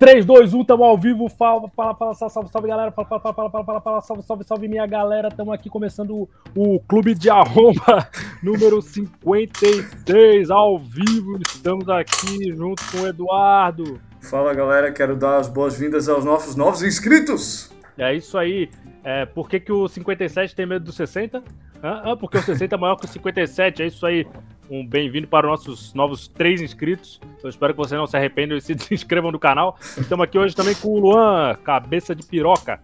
3, 2, 1, tamo ao vivo. Fala, fala, fala, salve, salve, salve, galera. Fala, fala, fala, fala, fala, fala, fala, salve, salve, salve, minha galera. Tamo aqui começando o, o Clube de Arromba número 56, ao vivo. Estamos aqui junto com o Eduardo. Fala, galera. Quero dar as boas-vindas aos nossos novos inscritos. É isso aí. É, por que, que o 57 tem medo do 60? Ah, ah, porque o 60 é maior que o 57. É isso aí um bem-vindo para os nossos novos três inscritos. Eu espero que vocês não se arrependam e se inscrevam no canal. Estamos aqui hoje também com o Luan, cabeça de piroca.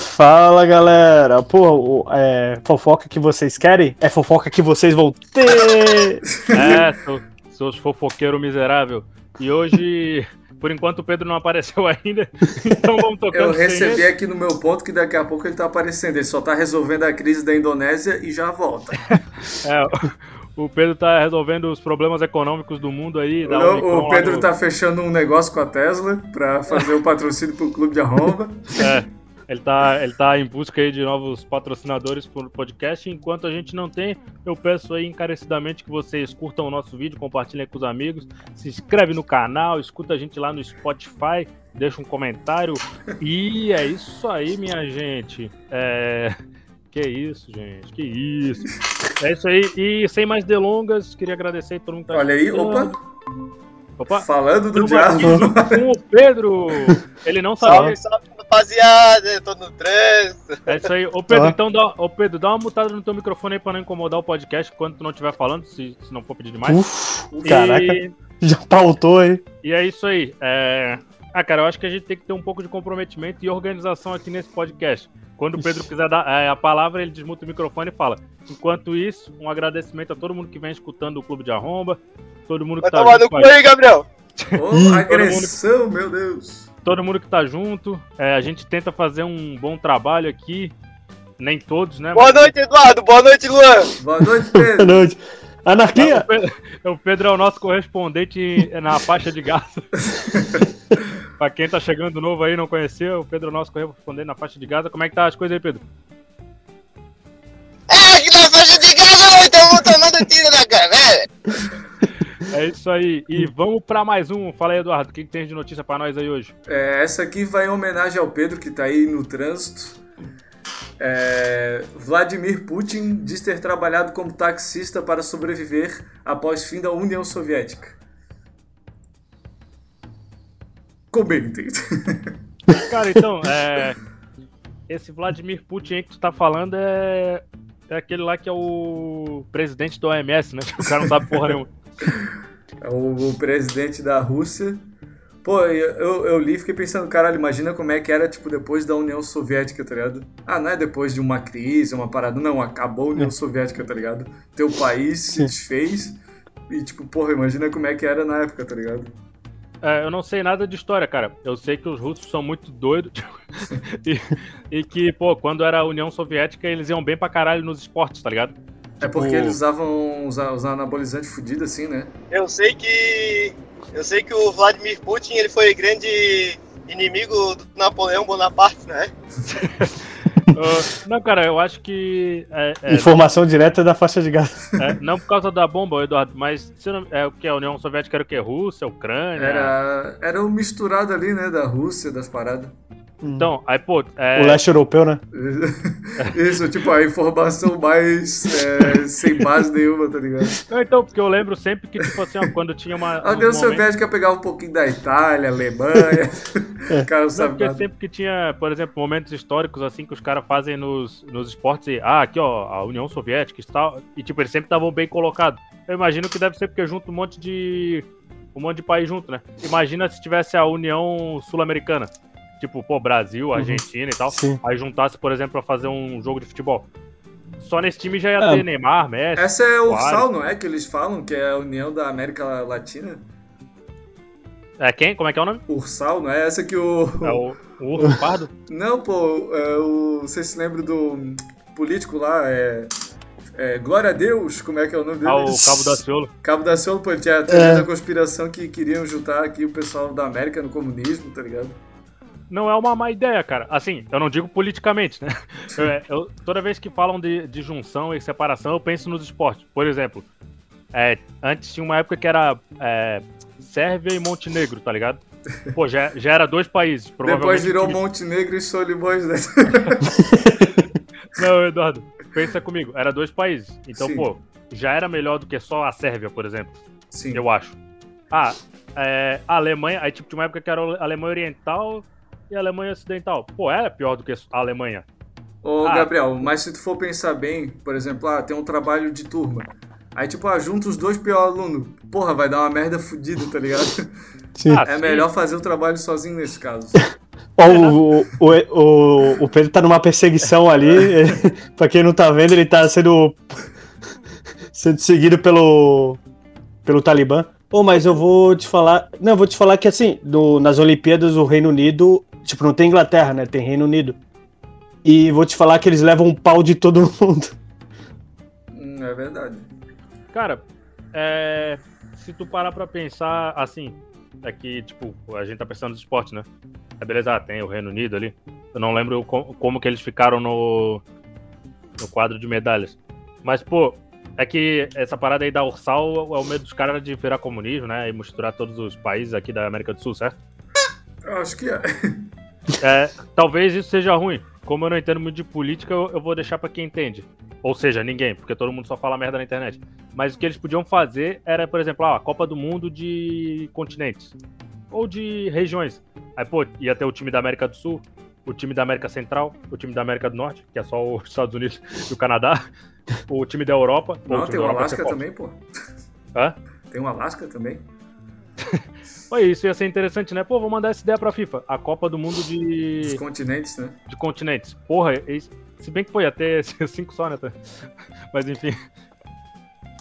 Fala galera, pô, é, fofoca que vocês querem é fofoca que vocês vão ter. é, seus fofoqueiro miserável. E hoje, por enquanto, o Pedro não apareceu ainda, então vamos tocar. Eu recebi aqui no meu ponto que daqui a pouco ele tá aparecendo. Ele só tá resolvendo a crise da Indonésia e já volta. é, o Pedro tá resolvendo os problemas econômicos do mundo aí. Não, o Pedro tá fechando um negócio com a Tesla para fazer o patrocínio pro Clube de Arromba. É. Ele tá, ele tá em busca aí de novos patrocinadores pro podcast. Enquanto a gente não tem, eu peço aí encarecidamente que vocês curtam o nosso vídeo, compartilhem com os amigos, se inscreve no canal, escuta a gente lá no Spotify, deixa um comentário. E é isso aí, minha gente. É... Que isso, gente. Que isso. É isso aí. E sem mais delongas, queria agradecer a todo mundo que tá Olha aí, opa. Opa. Falando do diabo. Com o Pedro. Ele não sabia. Salve, salve, rapaziada. Eu tô no trânsito. É isso aí. Ô, Pedro, ah. então dá, ô, Pedro, dá uma mutada no teu microfone aí pra não incomodar o podcast quando tu não estiver falando, se, se não for pedir demais. Uf, e... Caraca. Já pautou aí. E é isso aí. É... Ah, cara, eu acho que a gente tem que ter um pouco de comprometimento e organização aqui nesse podcast. Quando o Pedro quiser dar é, a palavra, ele desmuta o microfone e fala. Enquanto isso, um agradecimento a todo mundo que vem escutando o Clube de Arromba, todo mundo que Vai tá tomar no cu aí, Gabriel! Oh, agressão, mundo, meu Deus! Todo mundo que tá junto, é, a gente tenta fazer um bom trabalho aqui, nem todos, né? Boa mas... noite, Eduardo! Boa noite, Luan! Boa noite, Pedro! Boa noite! Anarquia! O Pedro, o Pedro é o nosso correspondente na faixa de gás. pra quem tá chegando novo aí não conheceu, o Pedro Nosso correspondendo na faixa de Gaza. Como é que tá as coisas aí, Pedro? É, que na faixa de Gaza então vou tomando tiro na galera. É isso aí. E vamos para mais um. Fala aí, Eduardo, o que, que tem de notícia para nós aí hoje? É, essa aqui vai em homenagem ao Pedro, que tá aí no trânsito. É, Vladimir Putin diz ter trabalhado como taxista para sobreviver após fim da União Soviética. Comentem. Cara, então, é, esse Vladimir Putin que tu tá falando é, é aquele lá que é o presidente do OMS, né? O cara não sabe porra nenhuma. É o, o presidente da Rússia. Pô, eu, eu li e fiquei pensando, caralho, imagina como é que era, tipo, depois da União Soviética, tá ligado? Ah, não é depois de uma crise, uma parada. Não, acabou a União Soviética, tá ligado? Teu país se desfez. E, tipo, porra, imagina como é que era na época, tá ligado? É, eu não sei nada de história, cara. Eu sei que os russos são muito doidos e, e, que, pô, quando era a União Soviética, eles iam bem pra caralho nos esportes, tá ligado? É porque tipo, eles usavam os, os anabolizantes fudidos assim, né? Eu sei que. Eu sei que o Vladimir Putin ele foi grande inimigo do Napoleão Bonaparte, né? uh, não, cara, eu acho que. É, é, Informação não, direta da faixa de gás. É, não por causa da bomba, Eduardo, mas não, é o que? A União Soviética era o que? Rússia, Ucrânia? Era, era um misturado ali, né? Da Rússia, das paradas. Então, aí, pô. É... O leste europeu, né? Isso, tipo, a informação mais é, sem base nenhuma, tá ligado? Não, então, porque eu lembro sempre que, tipo assim, ó, quando tinha uma. A União Soviética pegava um pouquinho da Itália, Alemanha. é. cara não sabe. Não, porque nada. sempre que tinha, por exemplo, momentos históricos assim que os caras fazem nos, nos esportes e, ah, aqui, ó, a União Soviética e tal. E, tipo, eles sempre estavam bem colocados. Eu imagino que deve ser porque junto um monte de. Um monte de país junto, né? Imagina se tivesse a União Sul-Americana tipo, pô, Brasil, uhum. Argentina uhum. e tal, Sim. aí juntasse, por exemplo, pra fazer um jogo de futebol. Só nesse time já ia é. ter Neymar, Messi. Essa é o Ursal, não é? Que eles falam, que é a União da América Latina. É quem? Como é que é o nome? Ursal, não é essa que o. É o, o Urso Pardo? não, pô, é o. Você se lembra do político lá? É. É, Glória a Deus, como é que é o nome dele? Ah, o Cabo da Ciolo. Cabo da Ciolo, pô, tinha a teoria é. da conspiração que queriam juntar aqui o pessoal da América no comunismo, tá ligado? Não é uma má ideia, cara. Assim, eu não digo politicamente, né? Eu, eu, toda vez que falam de, de junção e separação, eu penso nos esportes. Por exemplo, é, antes tinha uma época que era é, Sérvia e Montenegro, tá ligado? Pô, já, já era dois países. Depois virou time- Montenegro e Solimões, né? Não, Eduardo, pensa comigo. Era dois países. Então, Sim. pô, já era melhor do que só a Sérvia, por exemplo. Sim. Eu acho. Ah, é, a Alemanha. Aí, tipo, tinha uma época que era a Alemanha Oriental e a Alemanha Ocidental. Pô, era pior do que a Alemanha. Ô, Ah. Gabriel, mas se tu for pensar bem, por exemplo, ah, tem um trabalho de turma. Aí, tipo, ah, junta os dois piores alunos. Porra, vai dar uma merda fodida, tá ligado? Sim. Ah, É sim. melhor fazer o trabalho sozinho nesse caso. Ó, o, o, o, o Pedro tá numa perseguição ali. pra quem não tá vendo, ele tá sendo. sendo seguido pelo. pelo Talibã. Pô, mas eu vou te falar. Não, eu vou te falar que assim, no- nas Olimpíadas, o Reino Unido. Tipo, não tem Inglaterra, né? Tem Reino Unido. E vou te falar que eles levam um pau de todo mundo. É verdade. Cara, é, se tu parar pra pensar assim, é que, tipo, a gente tá pensando no esporte, né? É beleza, ah, tem o Reino Unido ali. Eu não lembro co- como que eles ficaram no, no quadro de medalhas. Mas, pô, é que essa parada aí da Ursal é o medo dos caras de virar comunismo, né? E misturar todos os países aqui da América do Sul, certo? Eu acho que é. É, talvez isso seja ruim. Como eu não entendo muito de política, eu, eu vou deixar pra quem entende. Ou seja, ninguém, porque todo mundo só fala merda na internet. Mas o que eles podiam fazer era, por exemplo, ah, a Copa do Mundo de continentes. Ou de regiões. Aí, pô, ia ter o time da América do Sul, o time da América Central, o time da América do Norte, que é só os Estados Unidos e o Canadá, o time da Europa. Pô, Não, tem o Alasca também, pô. Hã? Tem o Alasca também. Pô, isso ia ser interessante, né? Pô, vou mandar essa ideia pra FIFA. A Copa do Mundo de, continentes, né? de continentes. Porra, se bem que foi até cinco só, né? Mas enfim.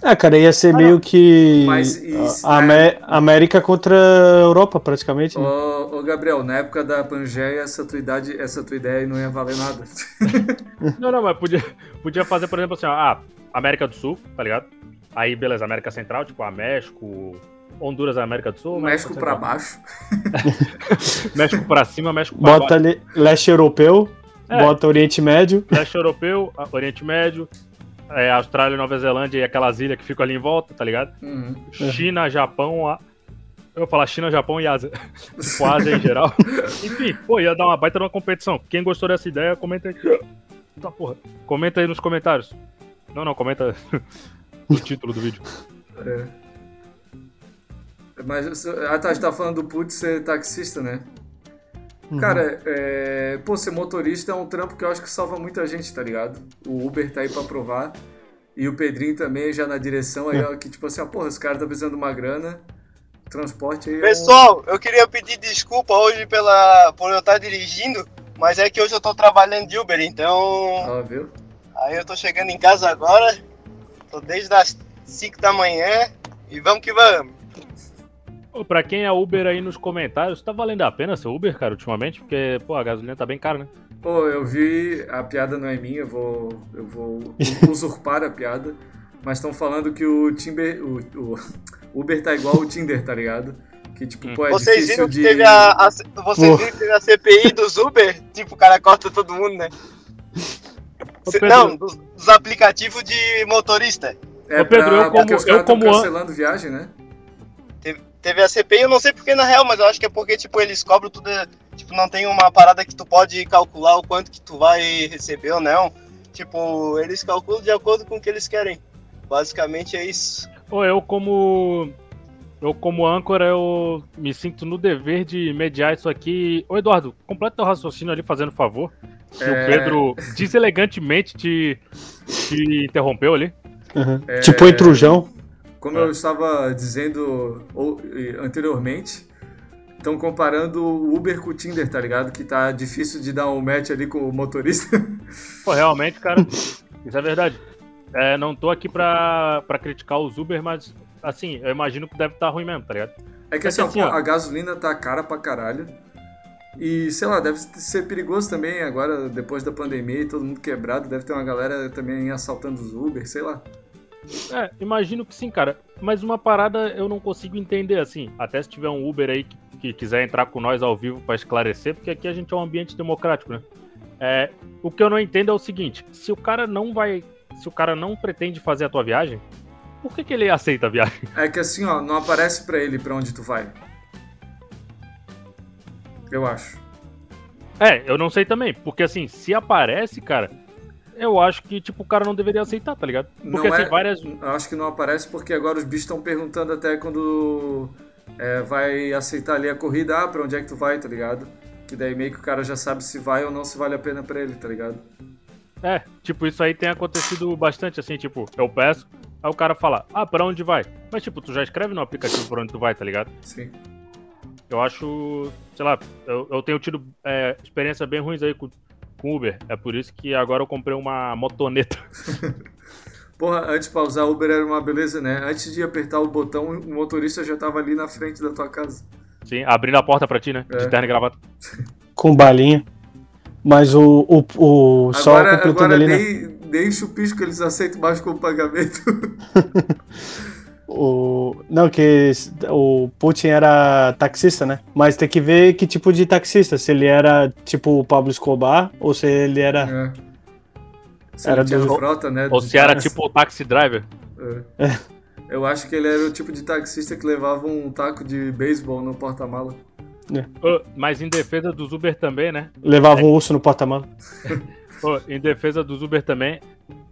Ah, cara, ia ser Ah, meio que. Mas isso, a né? Amé- América contra a Europa, praticamente. né? Ô, ô, Gabriel, na época da Pangeia, essa tua, idade, essa tua ideia não ia valer nada. Não, não, mas podia, podia fazer, por exemplo, assim, ó, ah, América do Sul, tá ligado? Aí, beleza, América Central, tipo, a México, Honduras, América do Sul. América México pra Central. baixo. México pra cima, México pra Bota baixo. ali leste europeu, É. bota Oriente Médio. Leste Europeu, Oriente Médio, é, Austrália, Nova Zelândia e aquelas ilhas que ficam ali em volta, tá ligado? Uhum. China, Japão, a... eu vou falar China, Japão e Ásia. tipo, Ásia em geral. Enfim, pô, ia dar uma baita numa competição. Quem gostou dessa ideia, comenta aí. Tá, porra. Comenta aí nos comentários. Não, não, comenta o título do vídeo. É. Mas, ah tá, a gente tá falando do putz ser taxista, né? Uhum. Cara, é... pô, ser motorista é um trampo que eu acho que salva muita gente, tá ligado? O Uber tá aí pra provar. E o Pedrinho também já na direção aí, ó, que tipo assim, ó, porra, os caras tá precisando de uma grana. Transporte aí. é um- Pessoal, eu queria pedir desculpa hoje pela, por eu estar dirigindo, mas é que hoje eu tô trabalhando de Uber, então Ó, viu? aí eu tô chegando em casa agora, tô desde as 5 da manhã e vamos que vamos. Pra quem é Uber aí nos comentários, tá valendo a pena ser Uber, cara, ultimamente? Porque, pô, a gasolina tá bem cara, né? Pô, eu vi, a piada não é minha, eu vou, eu vou usurpar a piada, mas estão falando que o Timber, o, o Uber tá igual o Tinder, tá ligado? Que tipo, pô, é Vocês difícil viram que de... teve a, a- vocês viram que teve a CPI dos Uber? Tipo, o cara corta todo mundo, né? Ô, Pedro. Não, dos, dos aplicativos de motorista. É Ô, Pedro, pra- eu como- porque os eu como an- cancelando viagem, né? Teve a CPI, eu não sei porque na real, mas eu acho que é porque, tipo, eles cobram tudo. Tipo, não tem uma parada que tu pode calcular o quanto que tu vai receber ou não. Tipo, eles calculam de acordo com o que eles querem. Basicamente é isso. Pô, eu como. Eu, como âncora, eu me sinto no dever de mediar isso aqui. Ô, Eduardo, completa teu raciocínio ali, fazendo favor. Que É. o Pedro deselegantemente te, te interrompeu ali. Uhum. É. Tipo intrujão. Como É. eu estava dizendo anteriormente, estão comparando o Uber com o Tinder, tá ligado? Que tá difícil de dar um match ali com o motorista. Pô, realmente, cara, isso é verdade. É, não tô aqui pra, pra criticar os Uber, mas, assim, eu imagino que deve estar ruim mesmo, tá ligado? É que É assim, que assim, ó. a gasolina tá cara pra caralho. E, sei lá, deve ser perigoso também agora, depois da pandemia e todo mundo quebrado, deve ter uma galera também assaltando os Uber, sei lá. É, imagino que sim, cara. Mas uma parada eu não consigo entender, assim. Até se tiver um Uber aí que, que quiser entrar com nós ao vivo pra esclarecer, porque aqui a gente é um ambiente democrático, né? É, o que eu não entendo é o seguinte: se o cara não vai. Se o cara não pretende fazer a tua viagem, por que, que ele aceita a viagem? É que assim, ó, não aparece pra ele pra onde tu vai. Eu acho. É, eu não sei também, porque assim, se aparece, cara, eu acho que, tipo, o cara não deveria aceitar, tá ligado? Porque Não assim, é- várias. Eu acho que não aparece porque agora os bichos estão perguntando até quando é, vai aceitar ali a corrida, ah, pra onde é que tu vai, tá ligado? Que daí meio que o cara já sabe se vai ou não se vale a pena pra ele, tá ligado? É, tipo, isso aí tem acontecido bastante, assim, tipo, eu peço, aí o cara fala, ah, pra onde vai? Mas, tipo, tu já escreve no aplicativo pra onde tu vai, tá ligado? Sim. Eu acho, sei lá, eu, eu tenho tido é, experiência bem ruins aí com, com Uber. É por isso que agora eu comprei uma motoneta. Porra, antes pra usar Uber era uma beleza, né? Antes de apertar o botão, o motorista já tava ali na frente da tua casa. Sim, abrindo a porta pra ti, né? É. De terno e gravata. Com balinha. Mas o, o, o só Agora, completando agora ali, né? dei, dei chupisco, eles aceitam mais como pagamento. O, não, que o Putin era taxista, né? Mas tem que ver que tipo de taxista. Se ele era tipo o Pablo Escobar ou se ele era. É. Se Era ele tinha do- frota, né? Ou de se era tipo o taxi driver. É. Eu acho que ele era o tipo de taxista que levava um taco de beisebol no porta-mala. Ô, Mas em defesa dos Uber também, né? Levava um urso no porta-mala. Em defesa dos Uber também,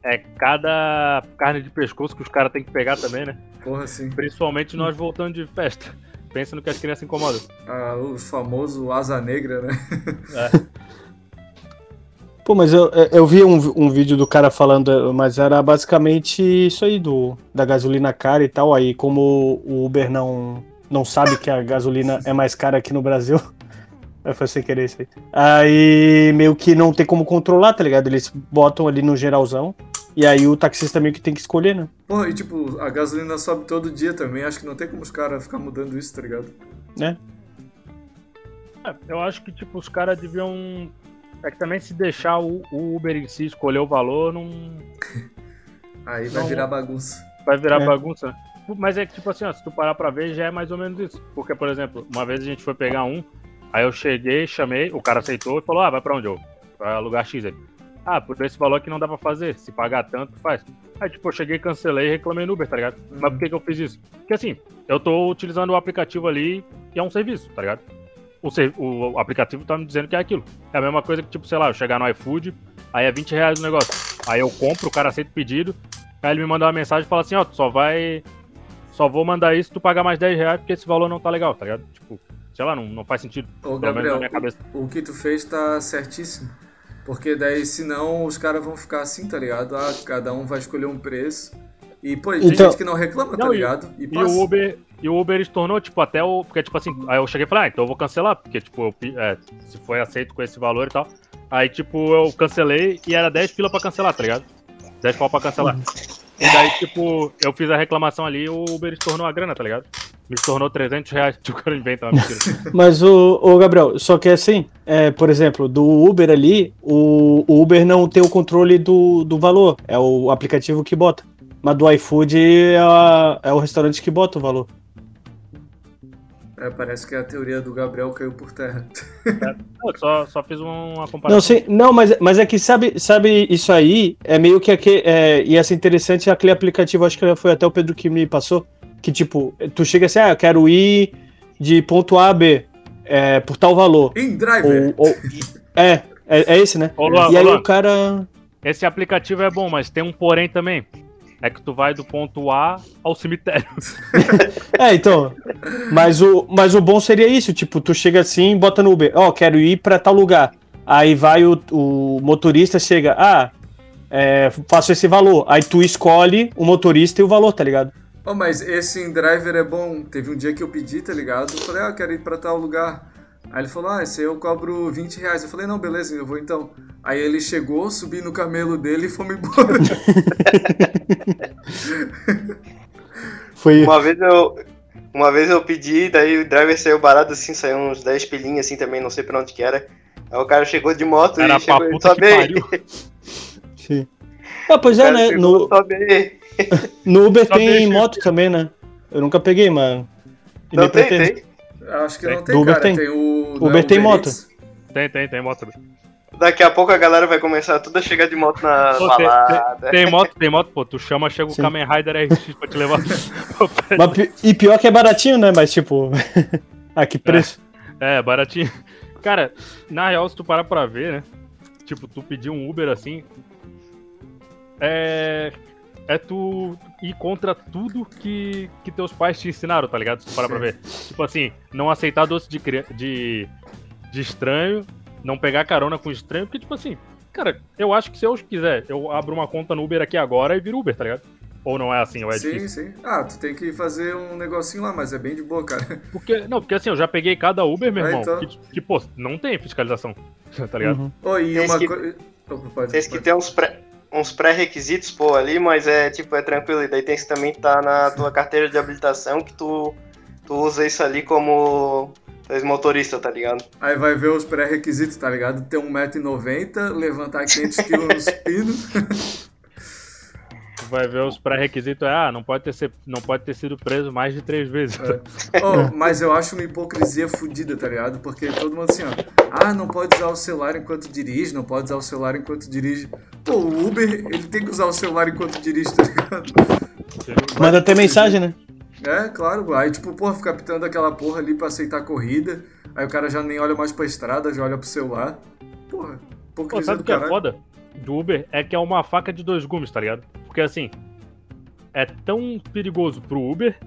é cada carne de pescoço que os caras têm que pegar também, né? Porra, assim. Principalmente nós voltando de festa. Pensa no que as crianças incomodam. Ah, o famoso asa negra, né? Pô, mas eu, eu vi um, um vídeo do cara falando, mas era basicamente isso aí, do, da gasolina cara e tal. Aí, como o Uber não, não sabe que a gasolina é mais cara aqui no Brasil. Aí foi sem querer isso aí. Aí meio que não tem como controlar, tá ligado? Eles botam ali no geralzão. E aí o taxista meio que tem que escolher, né? Porra, e tipo, a gasolina sobe todo dia também. Acho que não tem como os caras ficar mudando isso, tá ligado? Né? É, eu acho que, tipo, os caras deviam. É que também se deixar o, o Uber em si escolher o valor, não Aí vai Não. virar bagunça. vai virar É. bagunça. né? Mas é que, tipo assim, ó, se tu parar pra ver, já é mais ou menos isso. Porque, por exemplo, uma vez a gente foi pegar um, aí eu cheguei, chamei, o cara aceitou e falou: Ah, vai pra onde eu? Vai lugar X aí. Ah, por esse valor aqui não dá pra fazer. Se pagar tanto, faz. Aí, tipo, eu cheguei, cancelei e reclamei no Uber, tá ligado? Mas por que, que eu fiz isso? Porque assim, eu tô utilizando o aplicativo ali e é um serviço, tá ligado? O, ser- o aplicativo tá me dizendo que é aquilo. É a mesma coisa que, tipo, sei lá, eu chegar no iFood, aí é 20 reais o negócio. Aí eu compro, o cara aceita o pedido, aí ele me manda uma mensagem e fala assim, ó, tu só vai. Só vou mandar isso se tu pagar mais 10 reais porque esse valor não tá legal, tá ligado? Tipo, sei lá, não, não faz sentido. Ô, Pelo menos na Gabriel, minha cabeça. o que tu fez tá certíssimo. Porque daí, senão, os caras vão ficar assim, tá ligado? Ah, cada um vai escolher um preço. E, pô, e tem Então- gente que não reclama, tá Não, e- ligado? E, E passa. o Uber, e o Uber tornou, tipo, até o. Porque, tipo assim, aí eu cheguei e falei, ah, então eu vou cancelar, porque, tipo, eu é, se foi aceito com esse valor e tal. Aí, tipo, eu cancelei e era 10 pila pra cancelar, tá ligado? 10 pau pra cancelar. E daí, tipo, eu fiz a reclamação ali e o Uber estornou a grana, tá ligado? Me estornou 300 reais. O cara inventa uma mentira. Mas o, o Gabriel, só que assim, é, por exemplo, do Uber ali, o, o Uber não tem o controle do, do valor, é o aplicativo que bota. Mas do iFood é, a- é o restaurante que bota o valor. É, parece que a teoria do Gabriel caiu por terra. Eu só, só fiz uma Não, comparação. sim, não mas, mas é que sabe, sabe isso aí, é meio que aquele, é, ia ser interessante aquele aplicativo, acho que foi até o Pedro que me passou, que tipo, tu chega assim, ah, eu quero ir de ponto A a B, é, por tal valor. In driver! Ou, ou- é, é, é esse, né? Luan, e aí o cara. Esse aplicativo é bom, mas tem um porém também. É que tu vai do ponto A ao cemitério. É, então. Mas o, mas o bom seria isso, tipo, tu chega assim, bota no Uber, ó, quero ir pra tal lugar. Aí vai o, o motorista, chega, ah, é, faço esse valor. Aí tu escolhe o motorista e o valor, tá ligado? Oh, mas esse driver é bom. Teve um dia que eu pedi, tá ligado? Eu falei, ah, eu quero ir pra tal lugar. Aí ele falou, ah, esse aí eu cobro 20 reais. Eu falei, não, beleza, eu vou então. Aí ele chegou, subi no camelo dele e fomos embora. Foi. Uma vez eu. Uma vez eu pedi, daí o driver saiu barato assim, saiu uns 10 pilinhas assim também, não sei pra onde que era. Aí o cara chegou de moto Era e chegou pra e sobe. Sim. Ah, pois O é, né? No, no Uber tem moto também, né? Eu nunca peguei, mano. E Não tem, tem. Acho que Tem. não tem, Do Uber cara. tem. o. Uber é tem moto. Tem, tem, tem moto. Daqui a pouco a galera vai começar tudo a chegar de moto na Pô, tem- balada. Tem moto, tem moto, pô. Tu chama, chega o Sim. Kamen Rider RX pra te levar. Mas e pior que é baratinho, né? Mas tipo. ah, que preço. É, baratinho. Cara, na real, se tu parar pra ver, né? Tipo, tu pedir um Uber assim. É. É tu ir contra tudo que, que teus pais te ensinaram, tá ligado? Se tu parar pra ver. Tipo assim, não aceitar doce de, de, de estranho, não pegar carona com estranho, porque, tipo assim, cara, eu acho que se eu quiser, eu abro uma conta no Uber aqui agora e viro Uber, tá ligado? Ou não é assim, ou é sim, difícil. sim. Ah, tu tem que fazer um negocinho lá, mas é bem de boa, cara. Porque, não, porque assim, eu já peguei cada Uber, meu Ah, irmão, então. que, que, pô, não tem fiscalização, tá ligado? Uhum. Ô, e Tem uma que- coisa. Tem que pode. ter uns pré- uns pré-requisitos, pô, ali, mas é tipo, é tranquilo. E daí tem que também estar na tua carteira de habilitação que tu, tu usa isso ali como motorista, tá ligado? Aí vai ver os pré-requisitos, tá ligado? Ter 1,90m, levantar 500kg nos pinos. Vai ver os pré-requisitos, é, ah, não pode, ter ser, não pode ter sido preso mais de três vezes. Oh, mas eu acho uma hipocrisia fodida, tá ligado? Porque todo mundo assim, ó. Ah, não pode usar o celular enquanto dirige, não pode usar o celular enquanto dirige. Pô, o Uber, ele tem que usar o celular enquanto dirige, tá ligado? Manda até mensagem, né? É, claro. Aí, tipo, porra, fica pitando aquela porra ali pra aceitar a corrida. Aí o cara já nem olha mais pra estrada, já olha pro celular. Porra, Pô, hipocrisia sabe do o que é caralho. foda do Uber? É que é uma faca de dois gumes, tá ligado? Porque assim, é tão perigoso pro Uber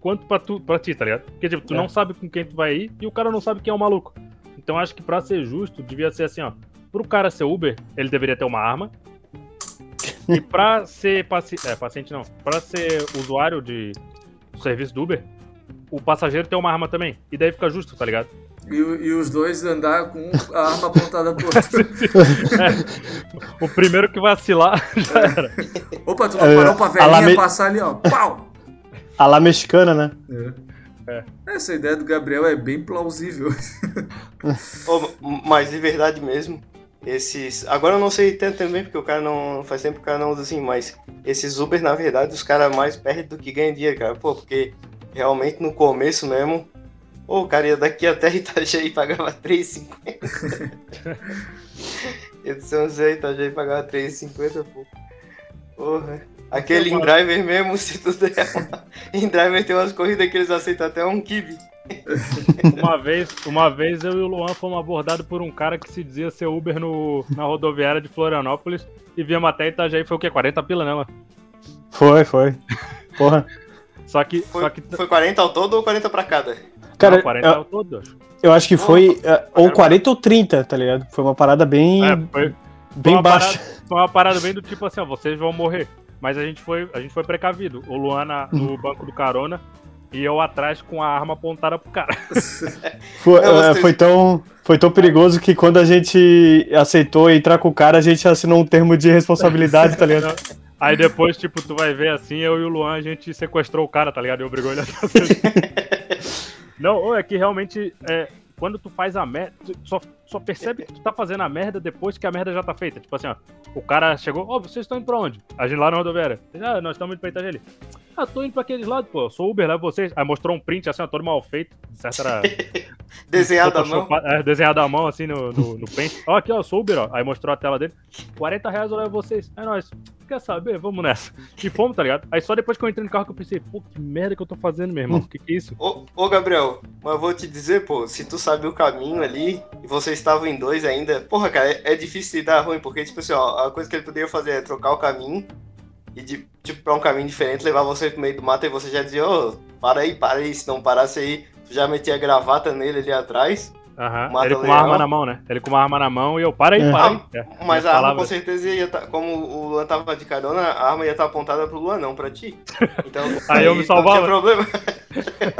quanto pra, tu, pra ti, tá ligado? Porque tipo, tu É. não sabe com quem tu vai ir e o cara não sabe quem é o maluco. Então acho que pra ser justo, devia ser assim, ó. Pro cara ser Uber, ele deveria ter uma arma. E pra ser paciente. É, paciente não. Pra ser usuário de serviço do Uber, o passageiro tem uma arma também. E daí fica justo, tá ligado? E, e os dois andar com a arma apontada pro outro. É, o primeiro que vacilar já era. Opa, tu não É, parou pra a velhinha lame- passar ali, ó. Pau! A lá mexicana, né? É. Essa ideia do Gabriel é bem plausível. M- mas de verdade mesmo, esses. Agora eu não sei tanto também, porque o cara não. Faz tempo que o cara não usa assim, mas esses Uber, na verdade, os caras mais perdem do que ganham dinheiro, cara. Pô, porque realmente no começo mesmo. Ô, o cara ia daqui até Itajaí e pagava 3,50. ia de São José Itajaí pagava 3,50, pô. Porra. Aquele InDriver mesmo, se tu der uma... InDriver tem umas corridas que eles aceitam até um kibe. Uma vez, uma vez eu e o Luan fomos abordados por um cara que se dizia ser Uber no, na rodoviária de Florianópolis e viemos até Itajaí, foi o quê? 40 pila, né, mano? Foi, foi. Porra. Só que, Foi, só que foi 40 ao todo ou 40 pra cada? Cara, não, 40 é eu, todo, acho. eu acho que foi é, ou 40 ou 30, tá ligado? Foi uma parada bem, É, foi, bem uma baixa. parada- foi uma parada bem do tipo assim, ó, vocês vão morrer. Mas a gente foi, a gente foi precavido. O Luan na- no banco do carona e eu atrás com a arma apontada pro cara. Foi, é, foi tão, foi tão perigoso que quando a gente aceitou entrar com o cara, a gente assinou um termo de responsabilidade, tá ligado? Aí depois, tipo, tu vai ver assim, eu e o Luan, a gente sequestrou o cara, tá ligado? E obrigou ele a fazer. Não, é que realmente, é, quando tu faz a merda, só, só percebe que tu tá fazendo a merda depois que a merda já tá feita. Tipo assim, ó, o cara chegou, ó, vocês estão indo pra onde? A gente lá na rodoviária. Ah, nós estamos indo pra Itajaí. Ah, tô indo pra aqueles lados, pô, eu sou Uber, levo vocês. Aí mostrou um print, assim, ó, todo mal feito, de certo era... Desenhado à mão. É, desenhado à mão, assim, no, no, no pente. Ó, aqui, ó, sou Uber, ó. Aí mostrou a tela dele. 40 reais eu levo vocês. É nóis. Quer saber? Vamos nessa. E fomos, tá ligado? Aí só depois que eu entrei no carro que eu pensei, pô, que merda que eu tô fazendo, meu irmão. Que que é isso? Ô, ô, Gabriel, mas eu vou te dizer, pô, se tu sabe o caminho ali e vocês estavam em dois ainda, porra, cara, é, é difícil de dar ruim, porque, tipo assim, ó, a coisa que ele poderia fazer é trocar o caminho e, de, tipo, pra um caminho diferente, levar você pro meio do mato e você já dizia, ô, para aí, para aí, se não parasse aí, já metia a gravata nele ali atrás. Aham. Mata Ele com uma arma na mão, né? Ele com uma arma na mão e eu, para aí, É. para aí. É, Mas a arma palavras. com certeza ia estar, como o Luan tava de carona, a arma ia estar apontada pro Luan, não pra ti. Então, Aí eu me Não salvava. tinha problema.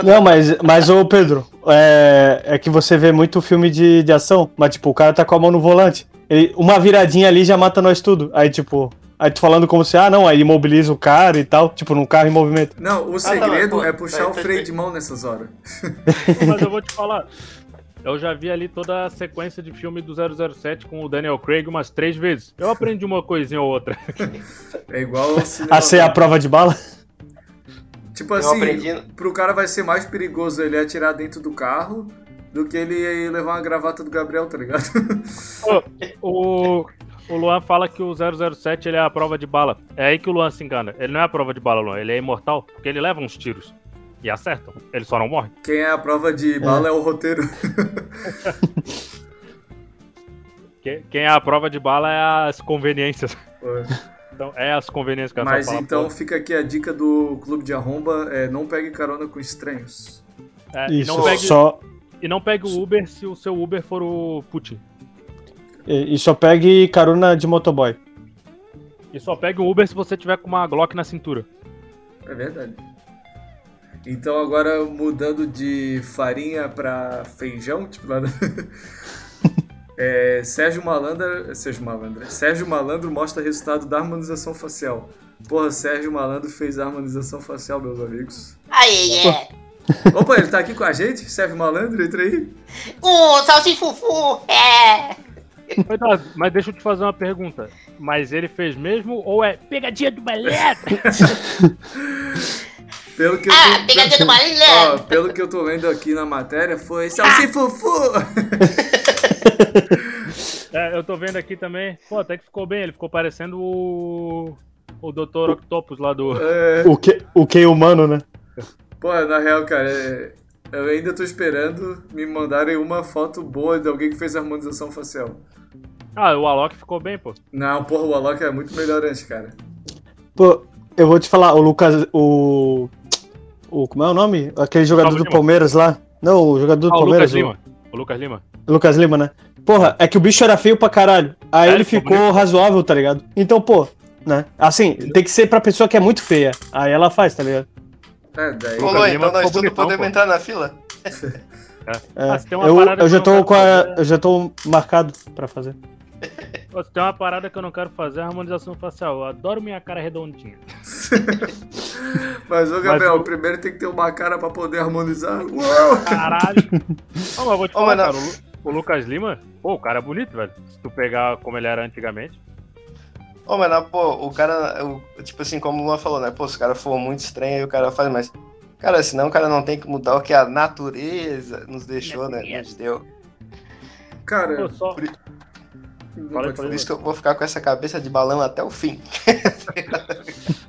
Não, mas, mas ô Pedro, é, é que você vê muito filme de, de ação, mas tipo, o cara tá com a mão no volante. Ele- uma viradinha ali já mata nós tudo. Aí, tipo, aí tu falando como se, ah, não, aí imobiliza o cara e tal, tipo, num carro em movimento. Não, o tá, segredo mas, é pô, puxar tá, o tá, freio tá. de mão nessas horas. Mas eu vou te falar. Eu já vi ali toda a sequência de filme do 007 com o Daniel Craig umas três vezes. Eu aprendi uma coisinha ou outra. É igual ao cinema. A ser a prova de bala. Tipo Eu assim, aprendi- pro cara vai ser mais perigoso ele atirar dentro do carro do que ele levar uma gravata do Gabriel, tá ligado? O, o Luan fala que o 007 ele é a prova de bala. É aí que o Luan se engana. Ele não é a prova de bala, Luan. Ele é imortal porque ele leva uns tiros. E acertam. Ele só não morre. Quem é a prova de bala é, o roteiro. Que- Quem é a prova de bala é as conveniências. Pô. Então, é as conveniências que Mas então pô. fica aqui a dica do Clube de Arromba: é, não pegue carona com estranhos. É, e, Isso, não pegue, só, e não pegue o Uber se o seu Uber for o Putin. E e só pegue carona de motoboy. E só pegue o Uber se você tiver com uma Glock na cintura. É verdade. Então agora mudando de farinha pra feijão, tipo lá. É, Sérgio Malandro, Sérgio Malandro, Sérgio Malandro mostra resultado da harmonização facial. Porra, Sérgio Malandro fez a harmonização facial, meus amigos. Aí, é. Opa, ele tá aqui com a gente? Sérgio Malandro, entra aí. O salsifufu, é. Mas, mas deixa eu te fazer uma pergunta. Mas ele fez mesmo ou é pegadinha do malandro? Pelo que eu Ah, tô, pegadinha do Ó, malandro. pelo que eu tô lendo aqui na matéria, foi Salsifufu! É, eu tô vendo aqui também. Pô, até que ficou bem. Ele ficou parecendo o. O Dr. Octopus lá do. É, O que, o que humano, né? pô, na real, cara, é, eu ainda tô esperando me mandarem uma foto boa de alguém que fez harmonização facial. Ah, o Alok ficou bem, pô. Não, porra, o Alok é muito melhor antes, cara. Pô, eu vou te falar, o Lucas. O. o como é o nome? Aquele jogador do Lima. Palmeiras lá. Não, o jogador do Ah, o Palmeiras. Lucas Lima. O Lucas Lima. O Lucas Lima, né? Porra, é que o bicho era feio pra caralho. Aí É, ele ficou ficou razoável, tá ligado? Então, pô, né? Assim, tem que ser pra pessoa que é muito feia. Aí ela faz, tá ligado? É, daí. Então nós tudo podemos pô. entrar na fila? É, Ah, uma eu, já tô com a. Eu já tô marcado pra fazer. Pô, se tem uma parada que eu não quero fazer é a harmonização facial. Eu adoro minha cara redondinha. Mas, ô Gabriel, o- primeiro tem que ter uma cara pra poder harmonizar. Uou! Caralho! Não, mas eu vou te Ô, falar, mas cara. O Lucas Lima, pô, o cara é bonito, velho. Se tu pegar como ele era antigamente. Ô, mas, pô, o cara, o- tipo assim, como o Luan falou, né? Pô, se o cara for muito estranho, aí o cara faz, mas. Cara, senão o cara não tem que mudar o que a natureza nos deixou, né? Nos deu. Cara, Pô, só. não Fala Por isso que eu vou ficar com essa cabeça de balão até o fim.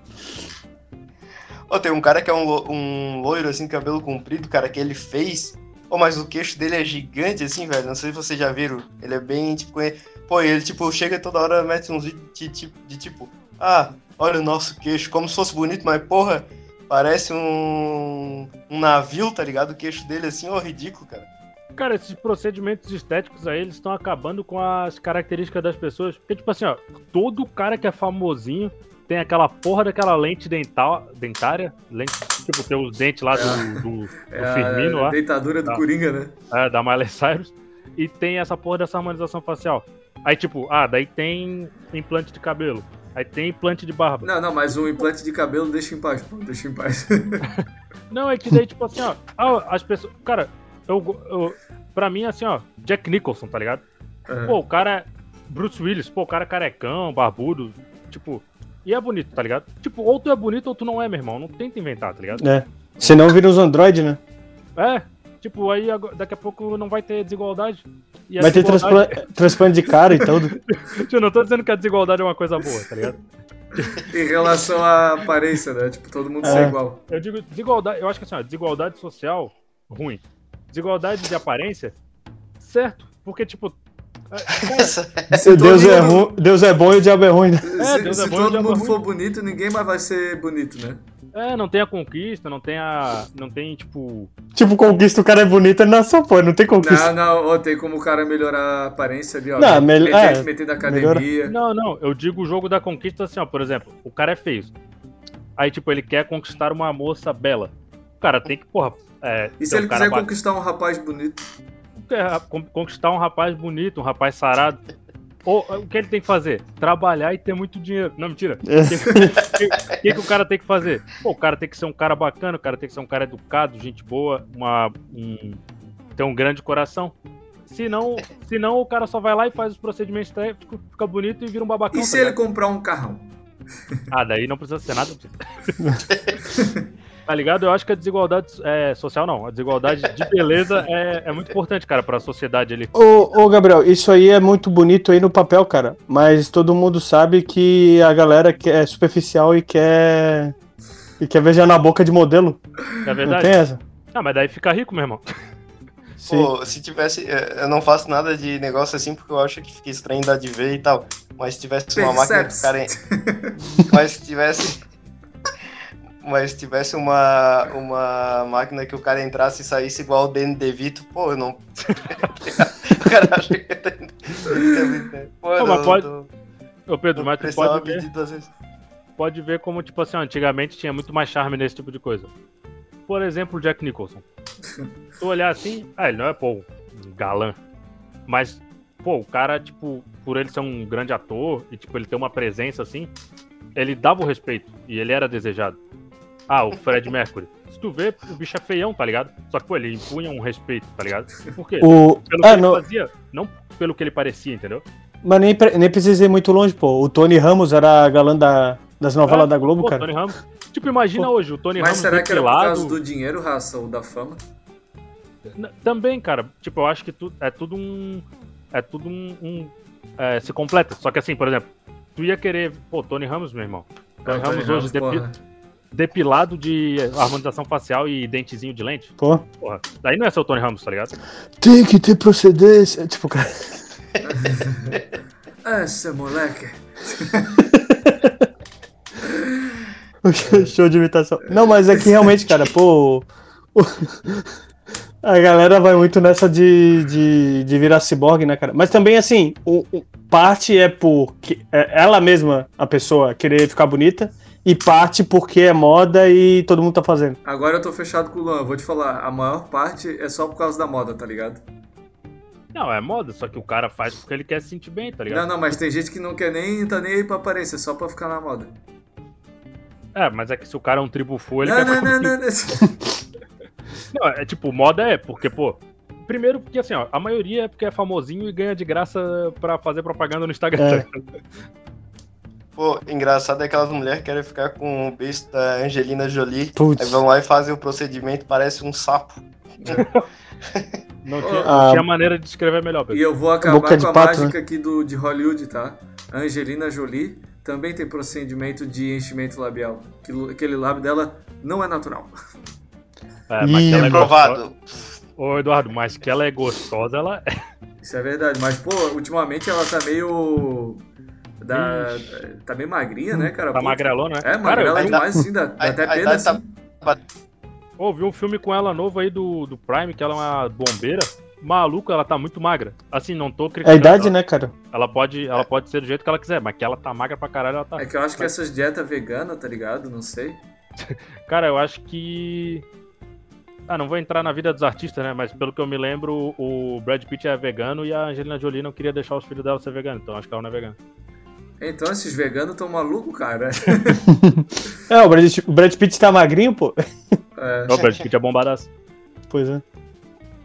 Ô, tem um cara que é um, um loiro, assim, cabelo comprido, cara, que ele fez. Ô, mas o queixo dele é gigante, assim, velho. Não sei se vocês já viram. Ele é bem, tipo. Pô, ele, tipo, chega toda hora, mete uns vídeos de, de, de tipo. Ah, olha o nosso queixo, como se fosse bonito, mas, porra, parece um. Um navio, tá ligado? O queixo dele, assim, ó, ridículo, cara. Cara, esses procedimentos estéticos aí, eles estão acabando com as características das pessoas. Porque, tipo assim, ó, todo cara que é famosinho tem aquela porra daquela lente dental, dentária. Lente, tipo, tem os dentes lá do, do, do é Firmino a lá, deitadura do Tá. Coringa, né? é, da Miley Cyrus. E tem essa porra dessa harmonização facial. Aí, tipo, ah, daí tem implante de cabelo. Aí tem implante de barba. Não, não, mas o implante de cabelo deixa em paz, pô, deixa em paz. Não, é que daí, tipo assim, ó, ah, as pessoas. Cara, eu, eu. Pra mim, assim, ó, Jack Nicholson, tá ligado? Aham. Pô, o cara. Bruce Willis, pô, o cara é carecão, barbudo, tipo. E é bonito, tá ligado? Tipo, ou tu é bonito ou tu não é, meu irmão. Não tenta inventar, tá ligado? É. Senão vira os Android, né? É. Tipo, aí daqui a pouco não vai ter desigualdade. E Vai ter desigualdade- transpla- transplante de cara e tudo. Eu não tô dizendo que a desigualdade é uma coisa boa, tá ligado? Em relação à aparência, né? Tipo, todo mundo É. ser igual. Eu digo desigualdade, eu acho que assim, ó, desigualdade social, ruim. Desigualdade de aparência, certo. Porque, tipo. é, cara, Se Deus é, ru... Deus é bom e o diabo é ruim, né? Se, Deus é se bom e todo é mundo ruim. for bonito, ninguém mais vai ser bonito, né? É, não tem a conquista, não tem a. Não tem, tipo. Tipo, conquista o cara é bonito, não só pô, não tem conquista. Não, não, tem como o cara melhorar a aparência ali, ó. Não, mel- meter, é, meter da academia. Não, não, eu digo o jogo da conquista assim, ó, por exemplo, o cara é feio. Aí, tipo, ele quer conquistar uma moça bela. O cara tem que, porra. É, E se ele quiser ba- conquistar um rapaz bonito? con- conquistar um rapaz bonito, um rapaz sarado. Ou o que ele tem que fazer? Trabalhar e ter muito dinheiro. Não, mentira. O que, que, que o cara tem que fazer? Pô, o cara tem que ser um cara bacana, o cara tem que ser um cara educado, gente boa, uma, um, ter um grande coração. Senão, senão o cara só vai lá e faz os procedimentos estéticos, fica bonito e vira um babacão. E tá se ele ligado? comprar um carrão? Ah, daí não precisa ser nada. tá ligado? Eu acho que a desigualdade é, social não. A desigualdade de beleza é, é muito importante, cara, pra sociedade ali. Ô, ô, Gabriel, isso aí é muito bonito aí no papel, cara. Mas todo mundo sabe que a galera é superficial e quer. E quer beijar na boca de modelo. É Não verdade? tem essa. Ah, mas daí fica rico, meu irmão. Sim. Pô, se tivesse. eh, Eu não faço nada de negócio assim porque eu acho que fica estranho dar de ver e tal. Mas se tivesse uma máquina que o cara. Mas se tivesse. Mas se tivesse uma, uma máquina que o cara entrasse e saísse igual o Danny DeVito, pô, eu não. o cara acha que é Danny DeVito, né? Pô, mas pode- não- Ô Pedro, mas tu pode ver, pode ver como, tipo assim, antigamente tinha muito mais charme nesse tipo de coisa. Por exemplo, o Jack Nicholson. tu olhar assim, ah, ele não é, pô, um galã. Mas, pô, o cara, tipo, por ele ser um grande ator e, tipo, ele ter uma presença assim, ele dava o respeito e ele era desejado. Ah, o Fred Mercury. Se tu vê, o bicho é feião, tá ligado? Só que, pô, ele impunha um respeito, tá ligado? Por quê? O... Pelo que Ah, ele não, fazia, não pelo que ele parecia, entendeu? mas nem, pre- nem precisa ir muito longe, pô. O Tony Ramos era galã da, das novelas É, da Globo, Pô, cara. Tony Ramos. Tipo, imagina hoje o Tony Mas Ramos será que era por causa do dinheiro, raça, ou da fama? N- Também, cara. Tipo, eu acho que tu, é tudo um. É tudo um. um- é, se completa. Só que assim, por exemplo, tu ia querer. Pô, Tony Ramos, meu irmão. Tony Ah, Ramos hoje depi- porra. Depilado de harmonização facial e dentezinho de lente. Pô. Porra. Daí não é seu Tony Ramos, tá ligado? Tem que ter procedência. Tipo, cara. Essa moleque. Show de imitação. Não, mas é que realmente, cara, pô. A galera vai muito nessa de, de, de virar ciborgue, né, cara? Mas também, assim, o, o- parte é por que- é ela mesma, a pessoa, querer ficar bonita, e parte porque é moda e todo mundo tá fazendo. Agora eu tô fechado com o Luan. Vou te falar, a maior parte é só por causa da moda, tá ligado? Não, é moda, só que o cara faz porque ele quer se sentir bem, tá ligado? Não, não, mas tem gente que não quer nem tá nem aí pra aparência, só pra ficar na moda. É, mas é que se o cara é um tribufu, ele Não, quer não, não, não, não. Não, é tipo, moda é, porque, pô. Primeiro, porque assim, ó, a maioria é porque é famosinho e ganha de graça pra fazer propaganda no Instagram. É. Pô, engraçado é aquelas mulheres que querem ficar com o beijo da Angelina Jolie. Putz. Aí vão lá e fazem o procedimento, parece um sapo. Não tinha, Ah. tinha maneira de descrever melhor, E Pedro. eu vou acabar Boca com de a pato, mágica aqui do, de Hollywood, tá? A Angelina Jolie também tem procedimento de enchimento labial. Aquilo- Aquele lábio dela não é natural. É, mas ela é. Reprovado. Ô, Eduardo, mas que ela é gostosa, ela é. Isso é verdade. Mas, pô, ultimamente ela tá meio. Da, tá meio magrinha, né, cara? Tá Pô, magrelona, né? É, Cara, magrela demais, assim, dá, dá A- até pena, idade tá- assim. Ô, vi um filme com ela novo aí do, do Prime, que ela é uma bombeira. Maluco, ela tá muito magra. Assim, não tô É a criticando. idade, ela. né, cara? Ela pode, ela pode ser do jeito que ela quiser, mas que ela tá magra pra caralho, ela tá. É que eu acho que essas dietas veganas, tá ligado? Não sei. Cara, eu acho que. Ah, não vou entrar na vida dos artistas, né? Mas pelo que eu me lembro, o Brad Pitt é vegano e a Angelina Jolie não queria deixar os filhos dela ser vegano, então acho que ela não é vegana. Então esses veganos tão malucos, cara. É, o Brad, o Brad Pitt tá magrinho, pô. É. O Brad Pitt é bombadaço. Pois é.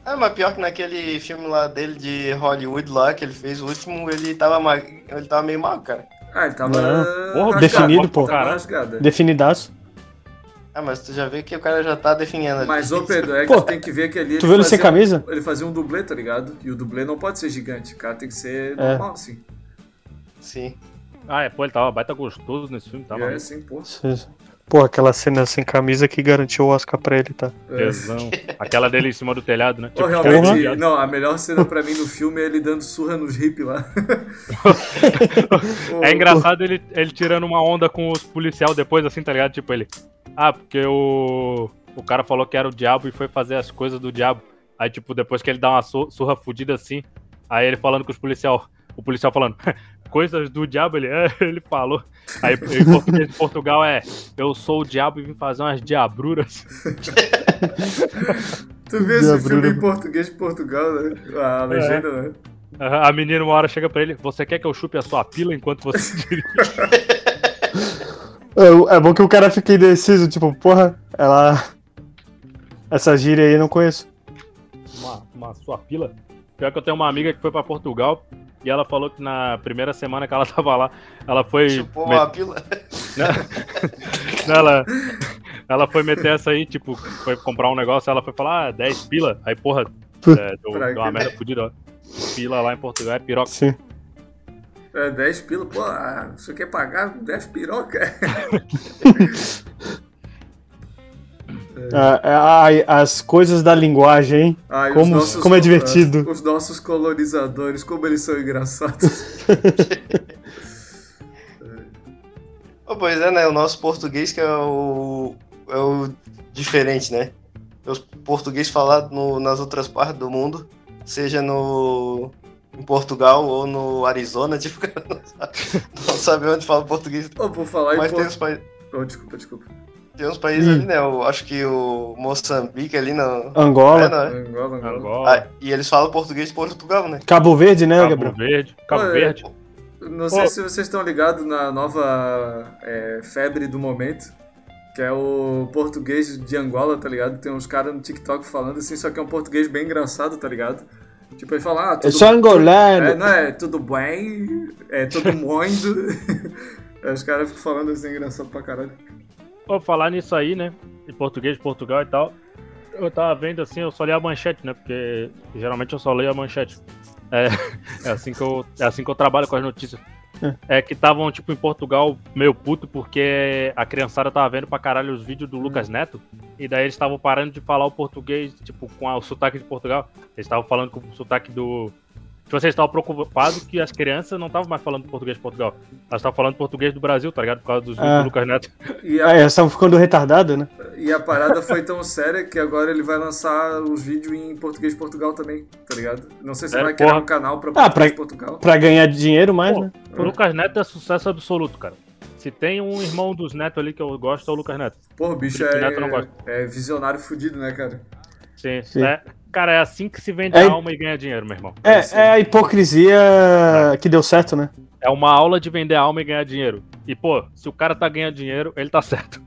É, mas pior que naquele filme lá dele de Hollywood lá, que ele fez o último, ele tava, mag... ele tava meio mal, cara. Ah, ele tava. Não. Porra, rasgado, definido, pô. Tava. Definidaço. Ah, mas tu já vê que o cara já tá definindo ali. Mas, ô Pedro, é que Pô, tu tem que ver que ali. Tu viu ele sem fazia- camisa? Ele fazia um dublê, tá ligado? E o dublê não pode ser gigante. O cara tem que ser É. normal, assim. Sim. Ah, é, pô, ele tava baita gostoso nesse filme, tava. é assim, pô. Pô, aquela cena sem camisa que garantiu o Oscar pra ele, tá? É. Tesão. Aquela dele em cima do telhado, né? Ô, Tipo, realmente, porra. não, a melhor cena pra mim no filme é ele dando surra nos hippies lá. É engraçado ele, ele tirando uma onda com os policial depois, assim, tá ligado? Tipo, ele. Ah, porque o. O cara falou que era o diabo e foi fazer as coisas do diabo. Aí, tipo, depois que ele dá uma su- surra fudida assim, aí ele falando com os policial. O policial falando, coisas do diabo, ele, é, ele falou. Aí em português de Portugal é, eu sou o diabo e vim fazer umas diabruras. Tu viu esse filme em português de Portugal, né? A legenda, né? Aham, A menina uma hora chega pra ele, você quer que eu chupe a sua pila enquanto você dirige? É, é bom que o cara fique indeciso, tipo, porra, ela. Essa gíria aí eu não conheço. uma, uma sua pila. Pior que eu tenho uma amiga que foi pra Portugal e ela falou que na primeira semana que ela tava lá, ela foi. Chupou met- uma pila. ela, ela foi meter essa aí, tipo, foi comprar um negócio, ela foi falar, ah, 10 pila. Aí, porra, é, deu, deu uma merda fodida, ó. Pila lá em Portugal é piroca. Sim. É 10 pila, pô, ah, você quer pagar 10 piroca? Ah, ah, as coisas da linguagem, hein? Ai, os Como- nossos como é divertido. Os nossos colonizadores, como eles são engraçados. Oh, pois é, né? O nosso português que é o, é o diferente, né? O português falado no- nas outras partes do mundo, seja no em Portugal ou no Arizona, tipo, o cara não sabe, não sabe onde fala português. Ô, por falar Mas em tem por... uns, pa- oh, desculpa, desculpa. Tem uns países ali, né? Eu acho que o Moçambique ali não. Angola, É, não é? Angola, Angola. Angola, Ah, e eles falam português de Portugal, né? Cabo Verde, né, Cabo Gabriel? Verde. Cabo Pô, é- Verde. Não sei Pô. se vocês estão ligados na nova é, febre do momento, que é o português de Angola, tá ligado? Tem uns caras no TikTok falando assim, só que é um português bem engraçado, tá ligado? Tipo, ele fala, ah, tudo Eu sou angolano. É, não é tudo bem, é tudo muito. Aí os caras ficam falando assim, engraçado pra caralho. Vou falar nisso aí, né? Em português de Portugal e tal. Eu tava vendo assim, eu só li a manchete, né? Porque geralmente eu só leio a manchete. É, é assim, que eu, é assim que eu trabalho com as notícias. É que estavam, tipo, em Portugal meio puto porque a criançada tava vendo pra caralho os vídeos do Lucas Neto. E daí eles estavam parando de falar o português, tipo, com a- o sotaque de Portugal. Eles estavam falando com o sotaque do. Tipo, vocês estavam preocupados que as crianças não estavam mais falando português de Portugal. Elas estavam falando português do Brasil, tá ligado? Por causa dos vídeos Ah. do Lucas Neto. E Ah, a, elas estavam ficando retardadas, né? e a parada foi tão séria que agora ele vai lançar os vídeos em português de Portugal também, tá ligado? Não sei se É, vai criar porra. um canal pra Ah, português pra- de Portugal. Pra ganhar dinheiro mais, Pô, né? O Lucas Neto é sucesso absoluto, cara. Se tem um irmão dos Neto ali que eu gosto, é o Lucas Neto. Pô, o bicho Felipe Neto eu não gosto. é, é visionário fudido, né, cara? Sim. Sim. É, cara, é assim que se vende É- a alma e ganha dinheiro, meu irmão. É, é a hipocrisia que deu certo, né? É uma aula de vender a alma e ganhar dinheiro. E, pô, se o cara tá ganhando dinheiro, ele tá certo.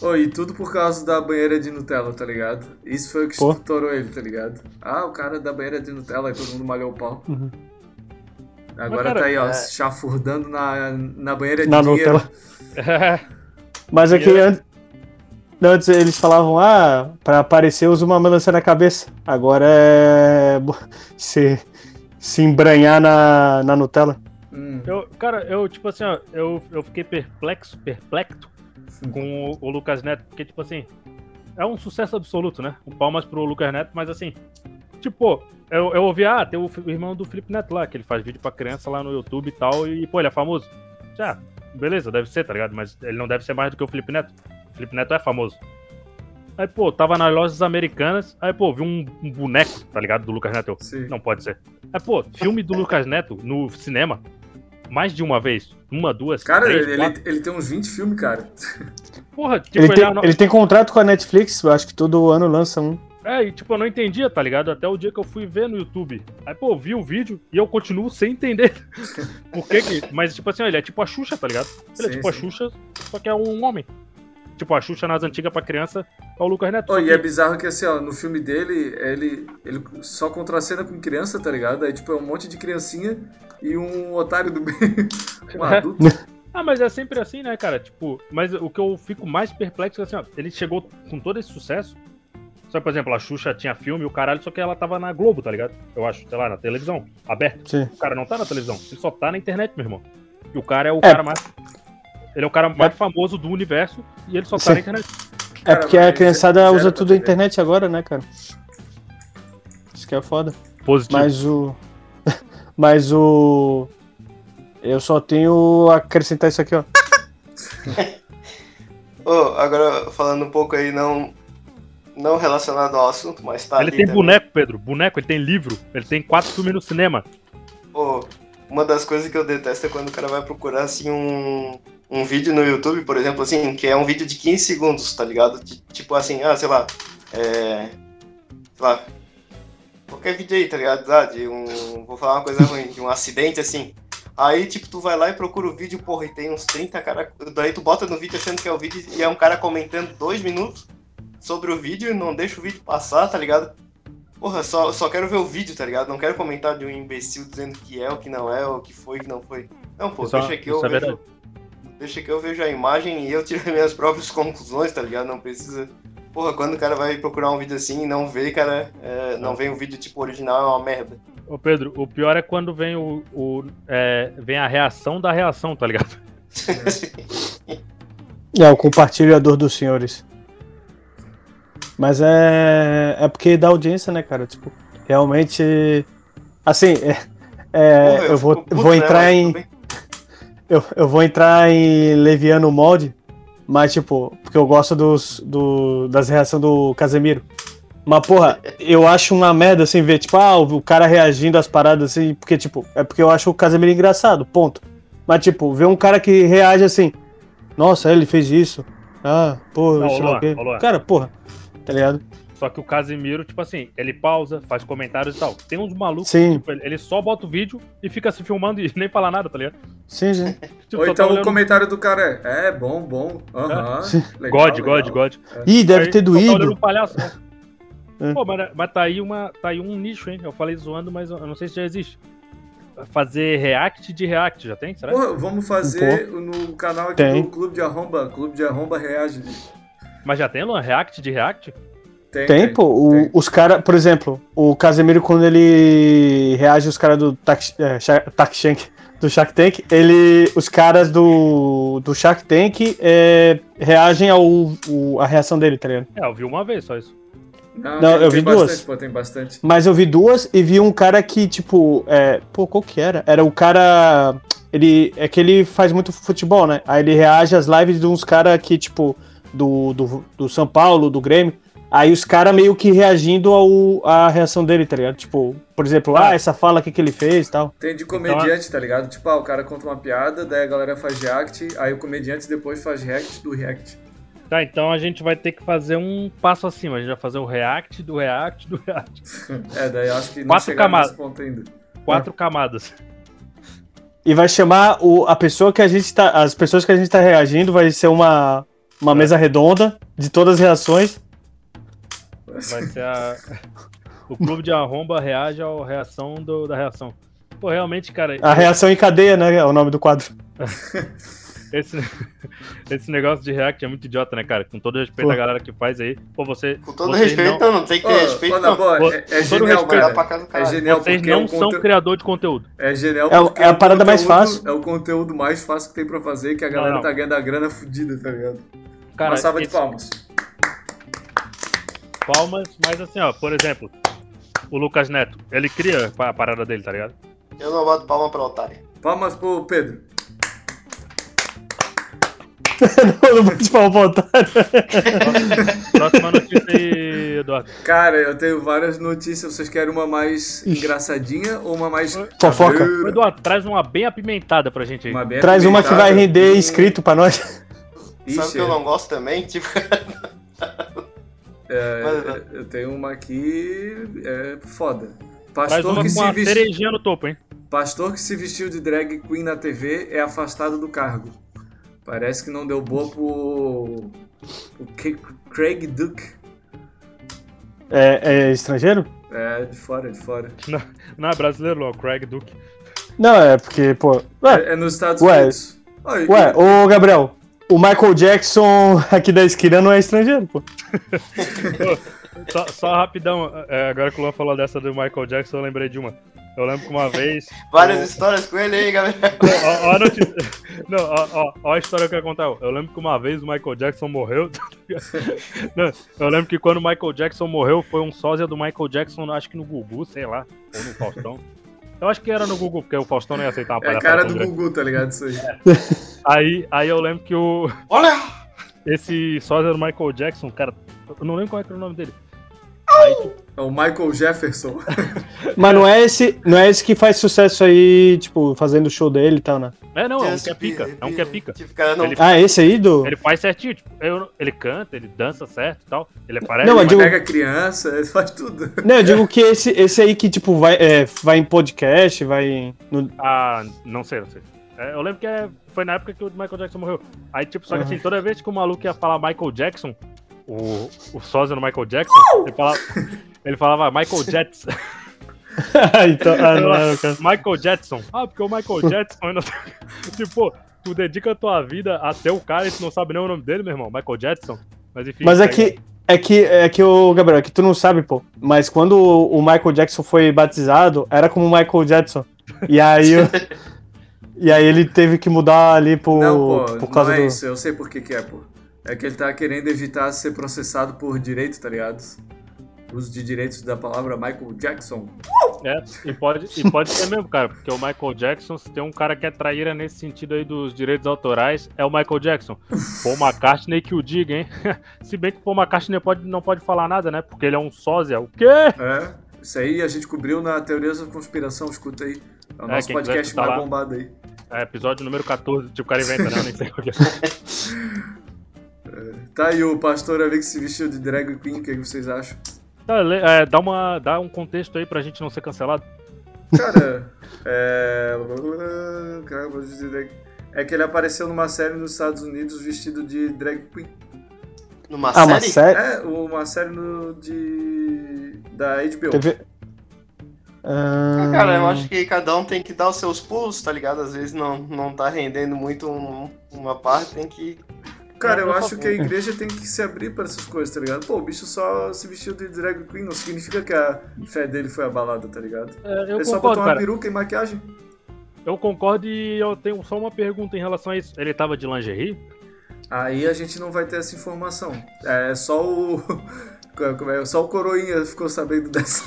Ô, e tudo por causa da banheira de Nutella, tá ligado? Isso foi o que Pô. estourou ele, tá ligado? Ah, o cara da banheira de Nutella, aí todo mundo malhou o pau. Uhum. Agora cara, tá aí, ó, é- chafurdando na, na banheira de Na dinheiro. Nutella. Mas aqui Dinheiro. Antes, antes eles falavam, ah, pra aparecer usa uma melancia na cabeça. Agora é se, se embranhar na, na Nutella. Hum, Eu, cara, eu, tipo assim, ó, eu, eu fiquei perplexo, perplexo com o, o Lucas Neto, porque, tipo assim, é um sucesso absoluto, né? Um palmas pro Lucas Neto, mas assim, tipo, eu, eu ouvi, ah, tem o, o irmão do Felipe Neto lá, que ele faz vídeo pra criança lá no YouTube e tal, e, pô, ele é famoso. Já, beleza, deve ser, tá ligado? Mas ele não deve ser mais do que o Felipe Neto. Felipe Neto é famoso. Aí, pô, tava nas lojas americanas, aí, pô, vi um, um boneco, tá ligado? Do Lucas Neto. Sim. não pode ser. É, pô, filme do Lucas Neto no cinema, mais de uma vez. Uma, duas, Cara, três, ele, ele, ele tem uns 20 filmes, cara. Porra, tipo, Ele ele, tem, é, no- ele tem contrato com a Netflix, eu acho que todo ano lança um. é, e tipo, eu não entendia, tá ligado? Até o dia que eu fui ver no YouTube. Aí, pô, eu vi o vídeo e eu continuo sem entender. Por que que... Mas, tipo assim, ó, ele é tipo a Xuxa, tá ligado? Ele é Sim, tipo a sim. Xuxa, só que é um homem. Tipo, a Xuxa nas antigas pra criança é o Lucas Neto. Só e é bizarro que assim, ó, no filme dele, ele, ele só contracena com criança, tá ligado? Aí, tipo, é um monte de criancinha e um otário do bem. um adulto. Ah, mas é sempre assim, né, cara? Tipo, mas o que eu fico mais perplexo é assim, ó, ele chegou com todo esse sucesso. Só, por exemplo, a Xuxa tinha filme e o caralho, só que ela tava na Globo, tá ligado? Eu acho, sei lá, na televisão, aberto. Sim. O cara não tá na televisão, ele só tá na internet, meu irmão. E o cara é o É. cara mais. Ele é o cara mais famoso do universo e ele só tá na internet. É Cara, porque a criançada usa tudo a internet agora, né, cara? Isso que é foda. Positivo. Mas o. Mas o. Eu só tenho a acrescentar isso aqui, ó. Ô, agora falando um pouco aí, não, não relacionado ao assunto, mas tá ele ali tem também. boneco, Pedro. Boneco, ele tem livro. Ele tem quatro filmes no cinema. Pô, uma das coisas que eu detesto é quando o cara vai procurar assim um, um vídeo no YouTube, por exemplo, assim, que é um vídeo de 15 segundos, tá ligado? Ti- Tipo assim, ah, sei lá, é. Sei lá. Qualquer vídeo aí, tá ligado? Ah, de um. Vou falar uma coisa ruim, de um acidente assim. Aí, tipo, tu vai lá e procura o vídeo, porra, e tem uns 30 cara. Daí tu bota no vídeo achando que é o vídeo e é um cara comentando dois minutos sobre o vídeo e não deixa o vídeo passar, tá ligado? Porra, só, só quero ver o vídeo, tá ligado? Não quero comentar de um imbecil dizendo que é, o que não é, o que foi, o que não foi. Não, pô, é- deixa que eu é vejo. verdade. Deixa que eu vejo a imagem e eu tiro minhas próprias conclusões, tá ligado? Não precisa. Porra, quando o cara vai procurar um vídeo assim e não vê, cara, é, não vem um vídeo tipo original, é uma merda. Ô, Pedro, o pior é quando vem o. o- é, vem a reação da reação, tá ligado? É o compartilhador dos senhores. Mas é. É porque dá audiência, né, cara? Tipo, realmente. Assim, é, é, eu vou, vou entrar em. Eu, eu vou entrar em Leviano Molde, mas, tipo, porque eu gosto dos, do, das reações do Casemiro. Mas, porra, eu acho uma merda, assim, ver, tipo, ah, o cara reagindo às paradas, assim, porque, tipo, é porque eu acho o Casemiro engraçado, ponto. Mas, tipo, ver um cara que reage assim, nossa, ele fez isso. Ah, porra, Não, sei lá o quê. Cara, porra, tá ligado? Só que o Casimiro, tipo assim, ele pausa, faz comentários e tal. Tem uns malucos, Sim, tipo, ele, só bota o vídeo e fica se filmando e nem fala nada, tá ligado? sim, sim. Tipo, Ou então tá o olhando- comentário do cara é, é bom, bom, aham, Sim. legal, God, legal. God, God. Ih, deve Aí, ter Tá olhando doído. um palhaço, né? É. Pô, mas, mas tá, aí uma, tá aí um nicho, hein? Eu falei zoando, mas eu não sei se já existe. Fazer react de react, já tem? Será? Porra, vamos fazer no canal aqui Tem. do Clube de Arromba, Clube de Arromba reage. Mas já tem, Luan? React de react? Tem, Tem, pô, o- tem. os caras, por exemplo, o Casemiro, quando ele reage os caras do Tax, é, do Shark Tank, ele, os caras do, do Shark Tank é, reagem ao o- a reação dele, tá ligado? É, eu vi uma vez só isso. Não, Não, tem, eu tem vi duas. bastante, pô, tem bastante. Mas eu vi duas e vi um cara que, tipo, é, pô, qual que era? Era o cara, ele, é que ele faz muito futebol, né? Aí ele reage às lives de uns caras que, tipo, do, do, do São Paulo, do Grêmio, Aí os caras meio que reagindo ao, à reação dele, tá ligado? Tipo, por exemplo, ah, essa fala aqui que ele fez e tal. Tem de comediante, tá ligado? Tipo, ah, o cara conta uma piada, daí a galera faz react, aí o comediante depois faz react do react. Tá, então a gente vai ter que fazer um passo acima. A gente vai fazer o react do react do react. É, daí eu acho que não Quatro camadas. nesse ponto ainda. Quatro camadas. E vai chamar o, a pessoa que a gente tá. As pessoas que a gente tá reagindo vai ser uma, uma mesa redonda de todas as reações. Vai ser a. O clube de arromba reage à reação do- da reação. Pô, realmente, cara. A reação em cadeia, né? É o nome do quadro. Esse, esse negócio de react é muito idiota, né, cara? Com todo respeito Pô. à galera que faz aí. Pô, você. Com todo respeito, não- não, não tem que ter respeito, ô, não. boa, Pô, é, é genial, respeito, cara. Olhar pra casa do É genial Vocês porque não é um são conte- criador de conteúdo. É genial É o- porque é a o parada mais conteúdo- fácil. É o conteúdo mais fácil que tem pra fazer, que a galera não. tá ganhando a grana fudida, tá ligado? Cara, Uma salva de esse- palmas. palmas, mas assim, ó, por exemplo, o Lucas Neto, ele cria a parada dele, tá ligado? Eu não boto palma pra otário. Palmas pro Pedro. não vou te falar o otário. Próxima notícia aí, Eduardo. Cara, eu tenho várias notícias. Vocês querem uma mais engraçadinha ou uma mais. Fofoca. Eduardo, traz uma bem apimentada pra gente aí. Uma bem Traz uma que vai render inscrito pra nós. Sabe Ixi, que eu não gosto também? Tipo, é, Mas- eu tenho uma aqui. É foda. Pastor uma que, com se uma vesti... cerejinha no topo, hein? Pastor que se vestiu de drag queen na TV é afastado do cargo. Parece que não deu boa pro. pro K- Craig Duke. É, é estrangeiro? É, de fora, de fora. Não é brasileiro, não, é o Craig Duke. Não, é porque, pô. Ué, É, é nos Estados Ué. Unidos. Oi, ué, ô Gabriel, o Michael Jackson aqui da esquina não é estrangeiro, pô. Só, só rapidão, é, agora que o Luan falou dessa do Michael Jackson, eu lembrei de uma. Eu lembro que uma vez. várias o- histórias com ele aí, galera. Ó, ó a notícia. Não, ó, ó, ó a história que eu ia contar. Eu lembro que uma vez o Michael Jackson morreu. Não, eu lembro que quando o Michael Jackson morreu, foi um sósia do Michael Jackson, acho que no Gugu, sei lá, ou no Faustão. Eu acho que era no Gugu, porque o Faustão não ia aceitar uma É a palhaçada cara do. Gugu, tá ligado? Isso aí. Aí, aí eu lembro que o, Olha! esse sósia do Michael Jackson, cara, eu não lembro qual é que era o nome dele. Aí, É o Michael Jefferson. Mas não é esse, não é esse que faz sucesso aí, tipo, fazendo o show dele e tal, né? é, não, é um que é pica. É um que é pica. Ele- Ah, esse aí do. Ele faz certinho, tipo, eu- ele canta, ele dança certo e tal. Ele aparece. Não, Ele digo- pega criança, ele faz tudo. Não, eu digo que esse, esse aí que, tipo, vai, é, vai em podcast, vai em. no- Ah, não sei, não sei. É, eu lembro que é- foi na época que o Michael Jackson morreu. Aí, tipo, só que Uhum. assim, toda vez que o maluco ia falar Michael Jackson, o, o sósia no Michael Jackson, ele falava, ele falava Michael Jackson. então, ah, não era o cara. Michael Jackson. Ah, porque o Michael não sei. tipo, pô, tu dedica a tua vida a ser o cara e tu não sabe nem o nome dele, meu irmão. Michael Jackson. Mas enfim. Mas é aí- que. É que, é que o Gabriel, é que tu não sabe, pô. Mas quando o Michael Jackson foi batizado, era como Michael Jackson. E aí. o- e aí ele teve que mudar ali por, Não, pô, por causa não é do. isso. Eu sei por que que é, pô. É que ele tá querendo evitar ser processado por direito, tá ligado? Uso de direitos da palavra Michael Jackson. É, e pode, e pode ser mesmo, cara, porque o Michael Jackson, se tem um cara que é traíra nesse sentido aí dos direitos autorais, é o Michael Jackson. Paul McCartney que o diga, hein? se bem que o Paul McCartney pode, não pode falar nada, né? Porque ele é um sósia. O quê? É, isso aí a gente cobriu na Teoria da Conspiração, escuta aí. É o É, nosso quiser podcast escutar mais lá. bombado aí. É, episódio número 14, tipo, o cara inventa, né? Nem sei o que é. Tá aí o pastor ali que se vestiu de drag queen, o que vocês acham? Tá, le- é, dá, uma, dá um contexto aí pra gente não ser cancelado. Cara, é. Caramba, de drag- É que ele apareceu numa série nos Estados Unidos vestido de drag queen. Numa Ah, uma série? série? É, uma série no, de. da HBO. TV. Ah, Cara, eu acho que cada um tem que dar os seus pulos, tá ligado? Às vezes não, não tá rendendo muito um- uma parte, tem que. Cara, eu acho que a igreja tem que se abrir para essas coisas, tá ligado? Pô, o bicho só se vestiu de drag queen, não significa que a fé dele foi abalada, tá ligado? É, eu Ele só concordo, botou uma cara. peruca e maquiagem. Eu concordo e eu tenho só uma pergunta em relação a isso. Ele tava de lingerie? Aí a gente não vai ter essa informação. É só o. é? Só o Coroinha ficou sabendo dessa.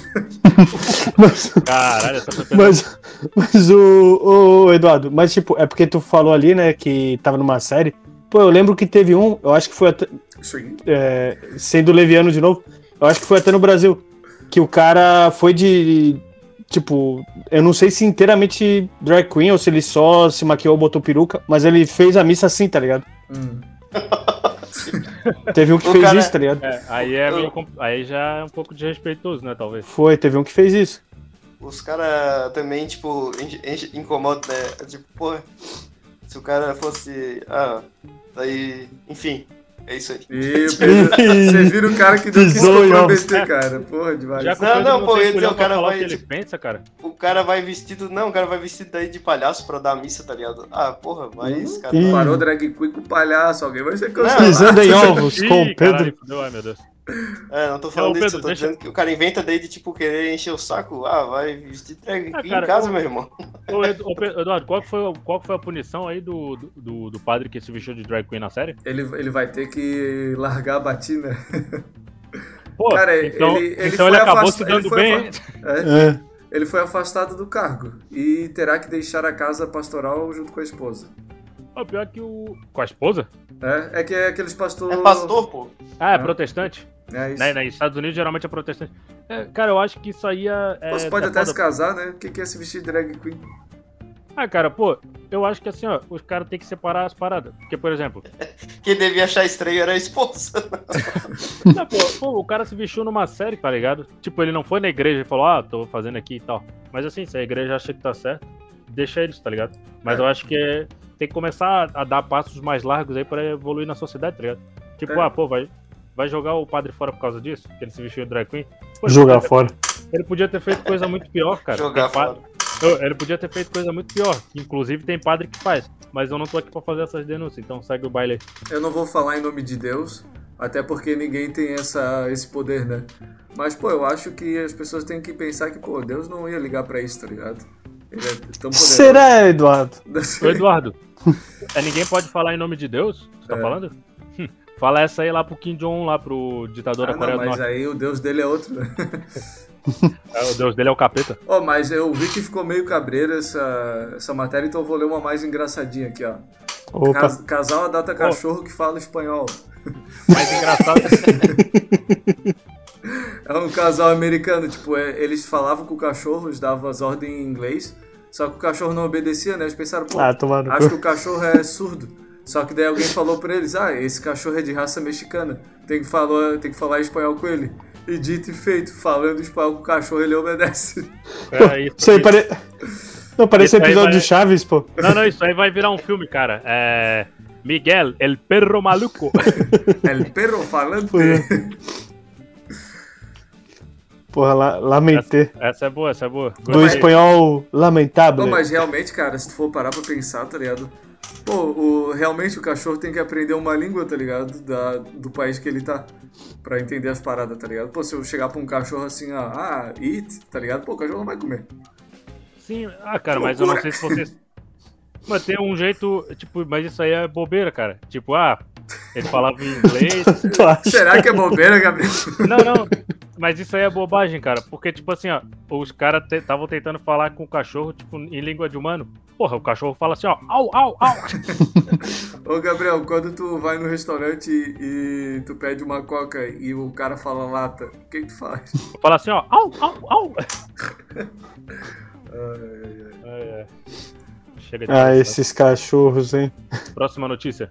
mas, Caralho, essa mas, mas o, o Eduardo, mas tipo, é porque tu falou ali, né, que tava numa série. Pô, eu lembro que teve um, eu acho que foi até, Sim. é, sendo leviano de novo, eu acho que foi até no Brasil, que o cara foi de, tipo, eu não sei se inteiramente drag queen ou se ele só se maquiou, botou peruca, mas ele fez a missa assim, tá ligado? Hum. Teve um que O fez cara- isso, tá ligado? É, aí, é meio aí já é um pouco desrespeitoso, né, talvez. Foi, teve um que fez isso. Os caras também, tipo, incomodam, né? Tipo, pô, se o cara fosse. Ah, daí. Enfim, é isso aí. E o Pedro. Vocês viram o cara que não quis Pisou em ovos. comprometer, cara. Porra, demais. Já que Não, Pedro não, pô, o cara vai, o que ele pensa, cara. O cara vai vestido. Não, o cara vai vestido daí de palhaço pra dar missa, tá ligado? Ah, porra, mas, cara. Ih. Parou drag queen com palhaço, alguém vai ser cancelado. Pisando em ovos com o Pedro. caralho, ai meu Deus. É, não tô falando Não, disso, Pedro, eu tô deixa- dizendo que o cara inventa daí de, tipo, querer encher o saco. Ah, vai vestir drag Ah, queen cara, em casa, eu- meu irmão. Ô, Eduardo, qual que foi, qual que foi a punição aí do, do, do padre que se vestiu de drag queen na série? Ele, ele vai ter que largar a batina. Pô, Cara, então ele- ele então ele foi acabou afasta- se ele dando foi bem? É, É. ele foi afastado do cargo e terá que deixar a casa pastoral junto com a esposa. Ô, pior que o... Com a esposa? É, é que é aqueles pastores. É pastor, pô. Ah, é É. protestante? É isso. Né, nos Estados Unidos geralmente é protestante. É, cara, eu acho que isso aí é... é Você pode até foda. se casar, né? O que que é se vestir de drag queen? Ah, cara, pô, eu acho que assim, ó, os caras têm que separar as paradas. Porque, por exemplo, Quem devia achar estranho era a esposa. não, pô, pô, o cara se vestiu numa série, tá ligado? Tipo, ele não foi na igreja e falou, ah, tô fazendo aqui e tal. Mas assim, se a igreja acha que tá certo, deixa eles, tá ligado? Mas É. eu acho que é- tem que começar a dar passos mais largos aí pra evoluir na sociedade, tá ligado? Tipo, É. ah, pô, vai, vai jogar o padre fora por causa disso? Que ele se vestiu de drag queen? Pô, Jogar ele, fora. ele podia ter feito coisa muito pior, cara. Jogar fora. Ele podia ter feito coisa muito pior. Inclusive tem padre que faz. Mas eu não tô aqui pra fazer essas denúncias, então segue o baile aí. Eu não vou falar em nome de Deus, até porque ninguém tem essa, esse poder, né? Mas, pô, eu acho que as pessoas têm que pensar que, pô, Deus não ia ligar pra isso, tá ligado? Ele é tão poderoso. Será, Eduardo? Ô, Eduardo, é, ninguém pode falar em nome de Deus? Você tá É. falando? Fala essa aí lá pro Kim Jong, lá pro ditador Ah, da Coreia não, do mas Norte. aí o Deus dele é outro, né? É, o Deus dele é o capeta. Ó, mas eu vi que ficou meio cabreira essa, essa matéria, então eu vou ler uma mais engraçadinha aqui, ó. Cas- casal adota cachorro que fala espanhol. Mais engraçado. É um casal americano, tipo, é, eles falavam com o cachorro, eles davam as ordens em inglês, só que o cachorro não obedecia, né? Eles pensaram, pô, Ah, acho que o cachorro é surdo. Só que daí alguém falou pra eles, ah, esse cachorro é de raça mexicana, tem que falar, tem que falar espanhol com ele. E dito e feito, falando espanhol com o cachorro, ele obedece. É, isso, Isso aí pare... Não, parece Isso episódio vai- de Chaves, pô. Não, não, isso aí vai virar um filme, cara. É. Miguel, el perro maluco. El perro falante. Porra, la lamentei. Essa é boa, essa é boa. Do espanhol lamentável. Não, mas realmente, cara, se tu for parar pra pensar, tá ligado? Pô, o, realmente o cachorro tem que aprender uma língua, tá ligado? Da, do país que ele tá. Pra entender as paradas, tá ligado? Pô, se eu chegar pra um cachorro assim, ó, ah, eat, tá ligado? Pô, o cachorro não vai comer. Sim, ah, cara, mas eu não sei se vocês. Mas tem um jeito, tipo, mas isso aí é bobeira, cara. Tipo, ah, Ele falava em inglês. Será que é bobeira, Gabriel? Não, não. Mas isso aí é bobagem, cara. Porque, tipo assim, ó, os caras estavam tentando falar com o cachorro, tipo, em língua de humano. Porra, o cachorro fala assim, ó, au, au, au. Ô, Gabriel, quando tu vai no restaurante e, e tu pede uma coca e o cara fala lata, o que, que tu faz? Fala assim, ó, au, au, au. Ai, ai, ai. Chega de Ah, esses cachorros, hein? Próxima notícia.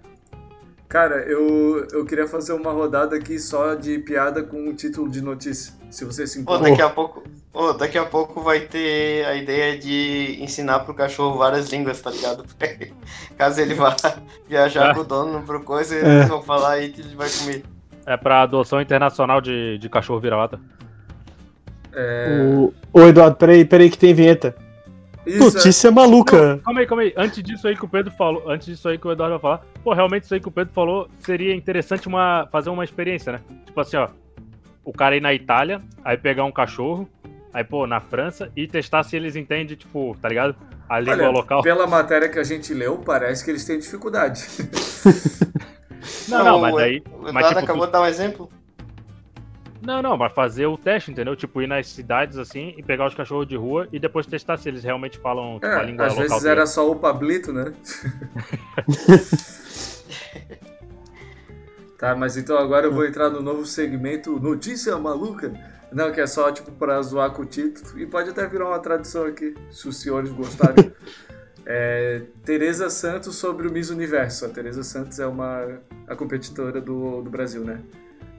Cara, eu, eu queria fazer uma rodada aqui só de piada com o título de notícia. Se você se importa. daqui a pouco. Ô, daqui a pouco vai ter a ideia de ensinar pro cachorro várias línguas, tá ligado? Caso ele vá viajar Ah. com o dono pro coisa, É. eles vão falar aí que ele vai comer. É pra adoção internacional de, de cachorro vira-lata. É, O... Ô, Eduardo, peraí, peraí que tem vinheta. Isso, é- Notícia maluca. Não, calma aí, calma aí. Antes disso aí que o Pedro falou, antes disso aí que o Eduardo vai falar, pô, realmente isso aí que o Pedro falou seria interessante uma, fazer uma experiência, né? Tipo assim, ó, o cara ir na Itália, aí pegar um cachorro, aí, pô, na França e testar se eles entendem, tipo, tá ligado? A língua Olha, local. pela matéria que a gente leu, parece que eles têm dificuldade. Não, não, mas o- aí. O Mas, Eduardo tipo, acabou tu- de dar um exemplo. Não, não, mas fazer o teste, entendeu? Tipo, ir nas cidades assim e pegar os cachorros de rua e depois testar se eles realmente falam tipo, a É, língua às local. vezes deles. era só o Pablito, né? tá, mas então agora eu vou entrar no novo segmento Notícia Maluca. Não, que é só tipo pra zoar com o título. E pode até virar uma tradição aqui, se os senhores gostarem. É, Tereza Santos sobre o Miss Universo. A Tereza Santos é uma a competidora do, do Brasil, né?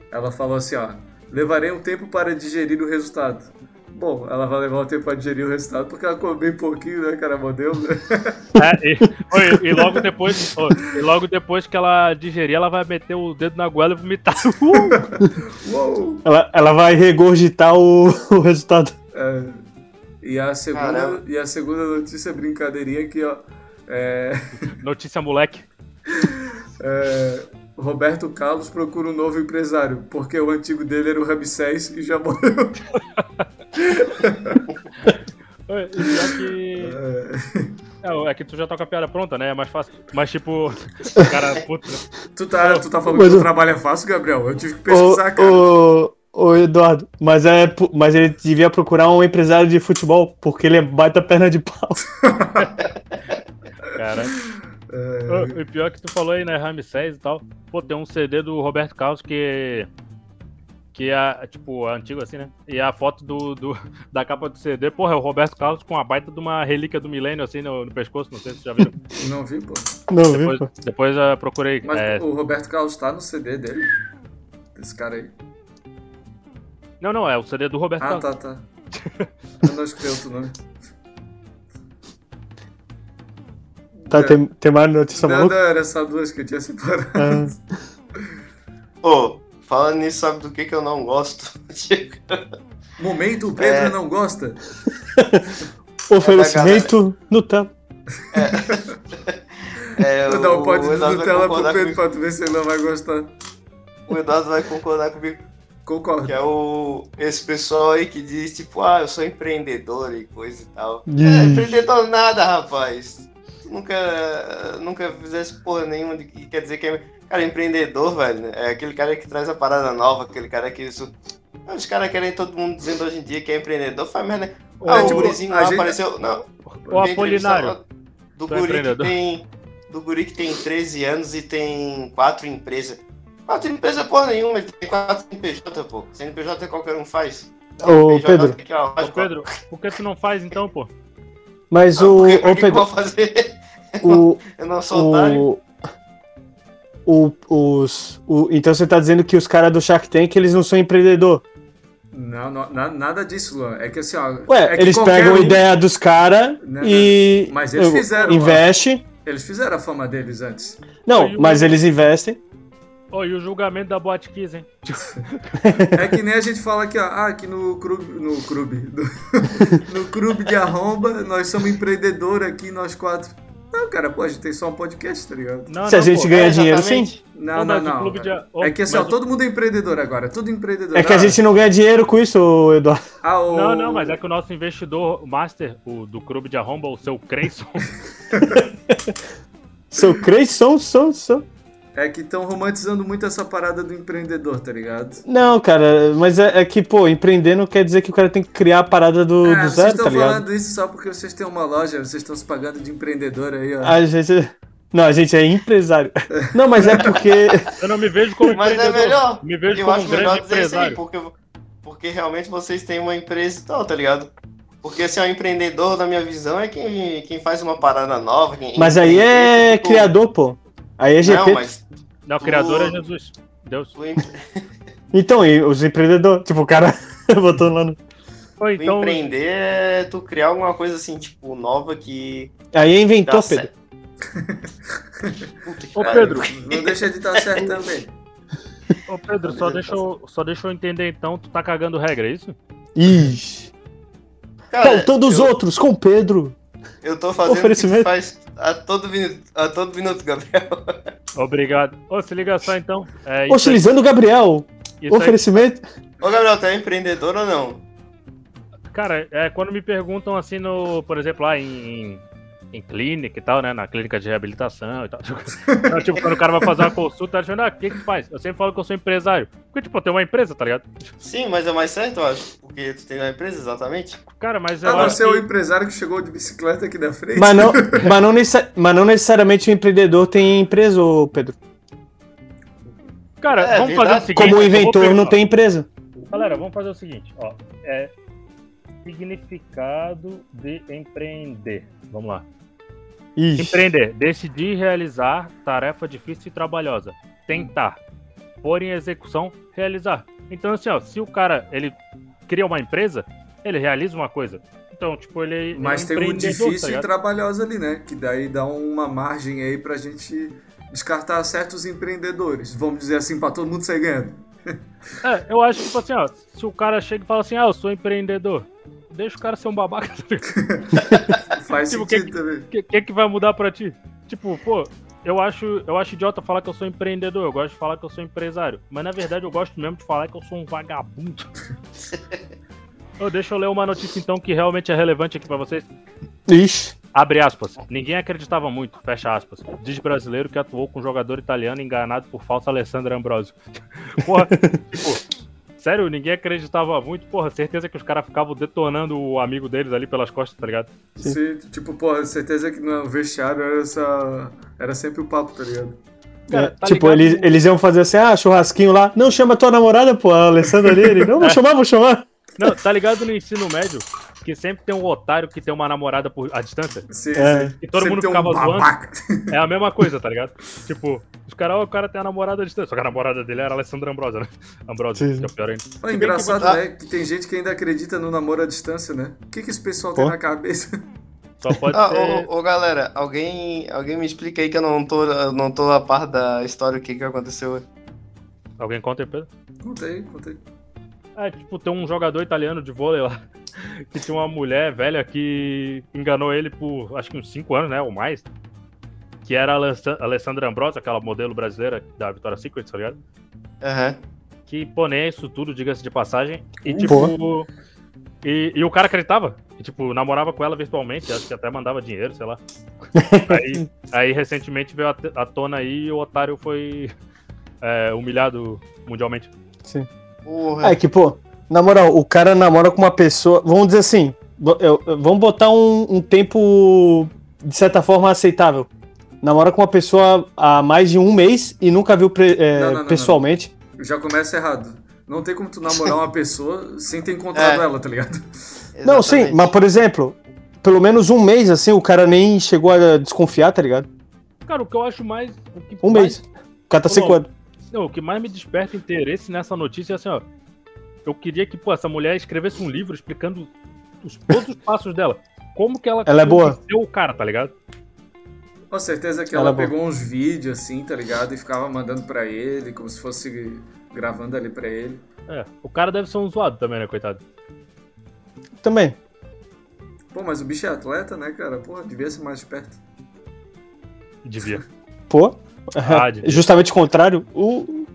Ela falou assim, ó. Levarei um tempo para digerir o resultado. Bom, ela vai levar um tempo para digerir o resultado porque ela comeu bem pouquinho, né, cara? Modelo, né? É, e, e logo depois, e logo depois que ela digerir, ela vai meter o dedo na goela e vomitar. Uh! Uou! Ela, ela vai regurgitar o, o resultado. É, e, a segunda, Caramba. e a segunda notícia, brincadeirinha aqui, ó. É, Notícia moleque. é, Roberto Carlos procura um novo empresário, porque o antigo dele era o Ramsés e já morreu. Oi, pior que. É, é que tu já tá com a piada pronta, né? É mais fácil. Mas tipo, cara, puta. Tu tá, tu tá falando Mas que o trabalho é fácil, Gabriel? Eu tive que Ô, pesquisar, cara. ô, ô, Eduardo, mas, é, mas ele devia procurar um empresário de futebol, porque ele é baita perna de pau. Cara. É, Ô, E pior que tu falou aí, né? Ramsés e tal. Pô, tem um CD do Roberto Carlos que. Que é, tipo, antigo assim, né? E a foto do, do- da capa do CD, porra, é o Roberto Carlos com a baita de uma relíquia do milênio, assim, no, no pescoço, não sei se vocês já viram. Não vi, pô. Não, viu? Depois, pô? depois eu procurei. Mas é, o Roberto Carlos tá no CD dele? Desse cara aí. Não, não, é o CD do Roberto Ah, Carlos. tá, tá. Eu não escutei outro nome. Tá, tem, tem mais notícia Não, maluca? não, era só duas que eu tinha separado. Ah, Ô, falando nisso, sabe do que, que eu não gosto? Momento, o Pedro É. não gosta. oferecimento no tampo. é, Vou dar um pote de Nutella pro Pedro comigo. pra tu ver se ele não vai gostar. O Eduardo vai concordar comigo. Concordo. Que é o, esse pessoal aí que diz, tipo, ah, eu sou empreendedor e coisa e tal. Ih. É, empreendedor nada, rapaz. Tu nunca, nunca fizesse porra nenhuma de que quer dizer que é. Cara, empreendedor, velho, é aquele cara que traz a parada nova, aquele cara que isso. Os caras querem todo mundo dizendo hoje em dia que é empreendedor, faz merda. Ah, É, o tipo, gurizinho lá gente- apareceu. Não, O Apolinário. Do é guri que empreendedor? tem. Do guri que tem 13 anos e tem quatro empresas. Quatro empresas porra nenhuma, ele tem quatro CNPJ, pô. CNPJ qualquer um faz. Ô, CNPJ Pedro, que, ó, Ô, Pedro, por que tu não faz então, pô? Mas Ah, o. por que- por Ô, que que eu Pedro, vou fazer? o. Eu não sou otário. o, o, os, o, então você tá dizendo que os caras do Shark Tank eles não são empreendedor. Não, não, na- nada disso, Luan. É que assim, ó. Ué, é que eles pegam a um- ideia dos caras Não, e Mas eles fizeram, investe. Eles fizeram a fama deles antes. Não, o- mas eles investem. Ô, e o julgamento da Boate Kiss, hein? É que nem a gente fala aqui, ó. Ah, aqui no clube. No clube. No, no clube de arromba, nós somos empreendedor aqui, nós quatro. Não, cara, pô, a gente tem só um podcast, tá ligado? Não, Se a não, gente pô. ganha É, dinheiro, sim. Não, Não, não, de-. Ô, é que assim, ó, todo mundo é empreendedor agora, tudo empreendedor. É que a Ah, gente não ganha dinheiro com isso, Eduardo. ah, o... Não, não, mas é que o nosso investidor master, o do clube de arromba, o seu Creyson, Seu Creyson, são, são. É que estão romantizando muito essa parada do empreendedor, tá ligado? Não, cara, mas é, é que, pô, empreender não quer dizer que o cara tem que criar a parada do, É, do vocês zero, estão tá ligado? falando isso só porque vocês têm uma loja, vocês estão se pagando de empreendedor aí, ó. A gente. Não, a gente é empresário. Não, mas é porque. Eu não me vejo como Mas é empreendedor. melhor. Me vejo Eu como acho um grande melhor dizer isso aí, empresário. porque, porque realmente vocês têm uma empresa e tal, tá ligado? Porque assim, o empreendedor, na minha visão, é quem, quem faz uma parada nova. Quem, Mas aí é tipo, criador, pô. Aí é GP. Não, mas Não, o criador é Tu- Jesus. Deus. o, Então, e os empreendedores, tipo, o cara botou lá no. Ou o então, empreender é tu criar alguma coisa assim, tipo, nova que Aí é inventou, dá Pedro. certo. Puta que Ô. Pedro. Não deixa de estar certo também. ô Pedro, só deixa, eu, só deixa eu entender então, tu tá cagando regra, é isso? Ixi. Cara, Faltando os eu, outros com o Pedro. Eu tô fazendo o que Oferecimento. tu faz a todo minuto, a todo minuto, Gabriel. Obrigado. Ô, se liga só então. É, aí, Hostilizando o Gabriel. isso aí, Oferecimento. Ô, Gabriel, tu é empreendedor ou não? cara, é quando me perguntam assim no, por exemplo, lá em, em, clínica e tal, né, na clínica de reabilitação e tal. Não, tipo, quando o cara vai fazer uma consulta, achando, ah, o que que faz? Eu sempre falo que eu sou empresário. Porque, tipo, eu tenho uma empresa, tá ligado? Sim, mas é mais certo, eu acho. Porque tu tem uma empresa, exatamente. Cara, mas eu Ah, acho você é o empresário que chegou de bicicleta aqui da frente? Mas não, mas, não necessa- mas não necessariamente o empreendedor tem empresa, ô Pedro. Cara, É, vamos verdade. fazer o seguinte... Como o inventor não tem empresa. Galera, vamos fazer o seguinte, ó. É significado de empreender. Vamos lá. Ixi. Empreender, decidir realizar tarefa difícil e trabalhosa. Tentar. Pôr em execução, realizar. Então, assim, ó, se o cara ele cria uma empresa, ele realiza uma coisa. Então, tipo, ele, ele Mas é um tem um tá difícil e ligado? trabalhoso ali, né? Que daí dá uma margem aí pra gente descartar certos empreendedores. Vamos dizer assim, pra todo mundo sair ganhando. É, eu acho que, tipo assim, ó, se o cara chega e fala assim, ah, eu sou empreendedor, deixa o cara ser um babaca, tá? Faz Tipo, sentido também. O que, que que vai mudar pra ti? Tipo, pô, eu acho, eu acho idiota falar que eu sou empreendedor, eu gosto de falar que eu sou empresário. Mas na verdade eu gosto mesmo de falar que eu sou um vagabundo. Ô, deixa eu ler uma notícia então que realmente é relevante aqui pra vocês. Ixi. Abre aspas. Ninguém acreditava muito, fecha aspas. Diz brasileiro que atuou com um jogador italiano enganado por falso Alessandro Ambrosio. Porra, tipo, sério, ninguém acreditava muito. Porra, certeza que os caras ficavam detonando o amigo deles ali pelas costas, tá ligado? Se, tipo, pô, certeza que no vestiário era, essa... era sempre o papo, tá ligado? Cara, É, tá tipo, ligado? eles, eles iam fazer assim, ah, churrasquinho lá. Não, chama tua namorada, pô, a Alessandra ali. Ele, não, vou chamar, vou chamar. Não, tá ligado no ensino médio que sempre tem um otário que tem uma namorada por à distância? Sim, É. sim. E todo Sempre mundo tem um ficava zoando. É a mesma coisa, tá ligado? Tipo, os caras, o cara tem a namorada à distância. Só que a namorada dele era Alessandra Ambrosa, né? Ambrosa, Sim. que é pior ainda. Bem engraçado, que- né? Que tem gente que ainda acredita no namoro à distância, né? O que, que esse pessoal tem Pô. na cabeça? Só pode Ah, ser. ô, ô, galera, alguém, alguém me explica aí que eu não tô, eu não tô a par da história, o que que aconteceu. Alguém conta aí, Pedro? Contei, contei. É, tipo, tem um jogador italiano de vôlei lá que tinha uma mulher velha que enganou ele por acho que uns 5 anos, né? Ou mais. Que era a Alessa- Alessandra Ambrosa, aquela modelo brasileira da Victoria's Secret, tá ligado? Aham. Que pô, nem é isso tudo, diga-se de passagem. E tipo. E, e o cara acreditava. E, tipo, namorava com ela virtualmente, acho que até mandava dinheiro, sei lá. aí, aí recentemente veio à tona aí e o otário foi é, humilhado mundialmente. Porra. É que, pô, na moral, o cara namora com uma pessoa. Vamos dizer assim, bo- eu- eu- vamos botar um, um tempo de certa forma aceitável. Namora com uma pessoa há mais de um mês e nunca viu pre- é, Não, não, não, pessoalmente. Já começa errado. Não tem como tu namorar uma pessoa sem ter encontrado É. ela, tá ligado? Não, sim, Exatamente. mas por exemplo, pelo menos um mês assim, o cara nem chegou a desconfiar, tá ligado? Cara, o que eu acho mais. O que Um mais, mês. O cara tá Louco. anos. Não, o que mais me desperta interesse nessa notícia é assim, ó. Eu queria que, pô, essa mulher escrevesse um livro explicando os, todos os passos dela. Como que ela, Ela é boa. o cara, tá ligado? Com certeza que Ela ela, é boa. pegou uns vídeos assim, tá ligado? E ficava mandando pra ele, como se fosse gravando ali pra ele. É, o cara deve ser um zoado também, né, coitado? Também. Pô, mas o bicho é atleta, né, cara? Porra, devia ser mais esperto. Devia. Pô. Ah. Justamente o contrário. O...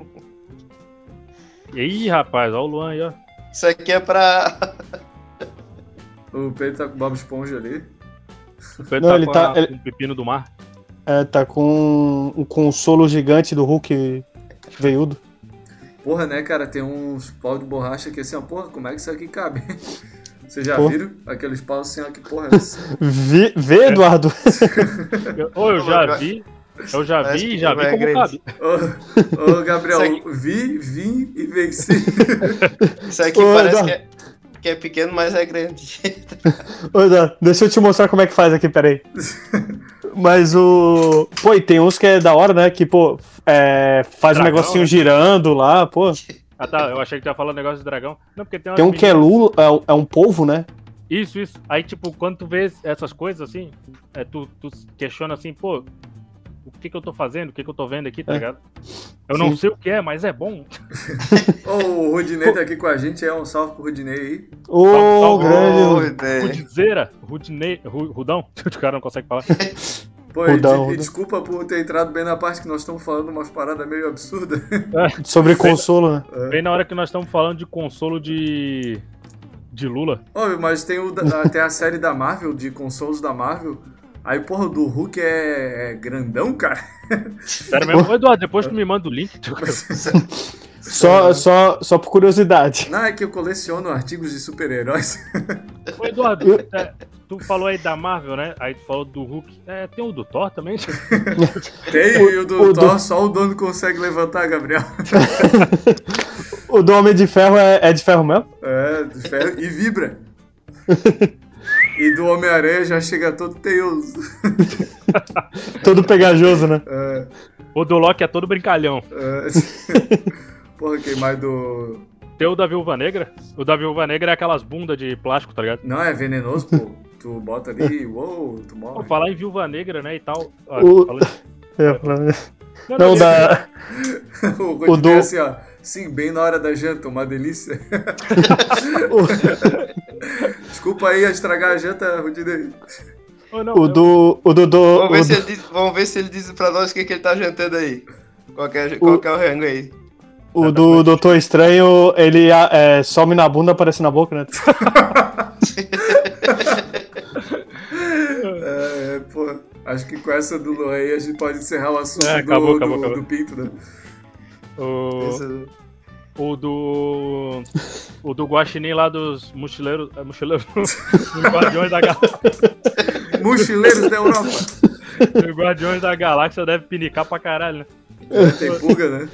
Ih, rapaz, ó o Luan aí, ó. Isso aqui é pra. O Pedro tá com o Bob Esponja ali. O Pedro Não, tá ele com tá- a- ele- com o pepino do mar. É, tá com um consolo gigante do Hulk veiudo. Porra, né, cara? Tem uns pau de borracha que assim, ó, porra, como é que isso aqui cabe? Vocês já Pô. viram? Aqueles paus assim, ó, que porra é essa? Vê, vê Eduardo? Eu- Ou eu já vi. Eu já Parece vi e já vi é como grande. cabe. Ô, ô, Gabriel, vi, vim e venci. Isso aqui Ô, parece Eduardo. que é, que é pequeno, mas é grande. Ô, Eduardo, deixa eu te mostrar como é que faz aqui, peraí. Mas o. Pô, e tem uns que é da hora, né? Que, pô, é, faz um Dragão, negocinho né? girando lá, pô. Ah tá, eu achei que tu ia falar negócio de dragão. Não, porque tem Tem um que é Lula, é, um- é um polvo, né? Isso, isso. Aí, tipo, quando tu vê essas coisas assim, é, tu, tu questiona assim, pô, que que eu tô fazendo? O que que eu tô vendo aqui, tá É. ligado? Eu não Sim. sei o que é, mas é bom. O Rudinei tá aqui com a gente, é um salve pro Rudinei aí. Ô, Salve, salve. grande. ideia. Rudizeira, Rudinei, Ru- Rudão, o cara não consegue falar. Pô, e, Rudão, e Rudão. desculpa por ter entrado bem na parte que nós estamos falando umas paradas meio absurdas. Sobre consolo, né? Bem na hora que nós estamos falando de consolo de. de Lula. Ô, mas tem, o, tem a série da Marvel, de consoles da Marvel. Aí, porra, o do Hulk é, é grandão, cara. Sério mesmo? Ô, Eduardo, depois tu me manda o link. Só, só, só por curiosidade. Não, é que eu coleciono artigos de super-heróis. Ô, Eduardo, é, tu falou aí da Marvel, né? Aí tu falou do Hulk. É, tem o do Thor também? Tem, e o do o do- Thor só o dono consegue levantar, Gabriel. O do Homem de Ferro é, é de ferro mesmo? É, de ferro, e vibra. E do Homem-Aranha já chega todo teioso. Todo pegajoso, né? É, O do Loki é todo brincalhão. é. Porra, quem mais do. Tem o da Viúva Negra? O da Viúva Negra é aquelas bundas de plástico, tá ligado? Não, é venenoso, pô. Tu bota ali, uou, tu Vou morre. falar em Viúva Negra, né, e tal. Ó, O- falando- É, pra- Não, Não, não, da. o o Rodinei do- é assim, ó. Sim, bem na hora da janta, uma delícia. Desculpa aí a estragar a janta, não, O do. O do. do Vamos o ver, se do- ele diz, vamos ver se ele diz pra nós o que, que ele tá jantando aí. Qual que é, qual que é o rango aí? O do Doutor Estranho, ele é, some na bunda, aparece na boca, né? É, pô, acho que com essa do Luan aí a gente pode encerrar o assunto É, do, acabou, do, acabou, acabou. do Pinto, né? O, Isso- o do. O do Guaxinim lá dos mochileiros. É, mochileiros. dos Guardiões da Galáxia. Mochileiros da Europa. Os Guardiões da Galáxia deve pinicar pra caralho, né? É, tem pulga, né?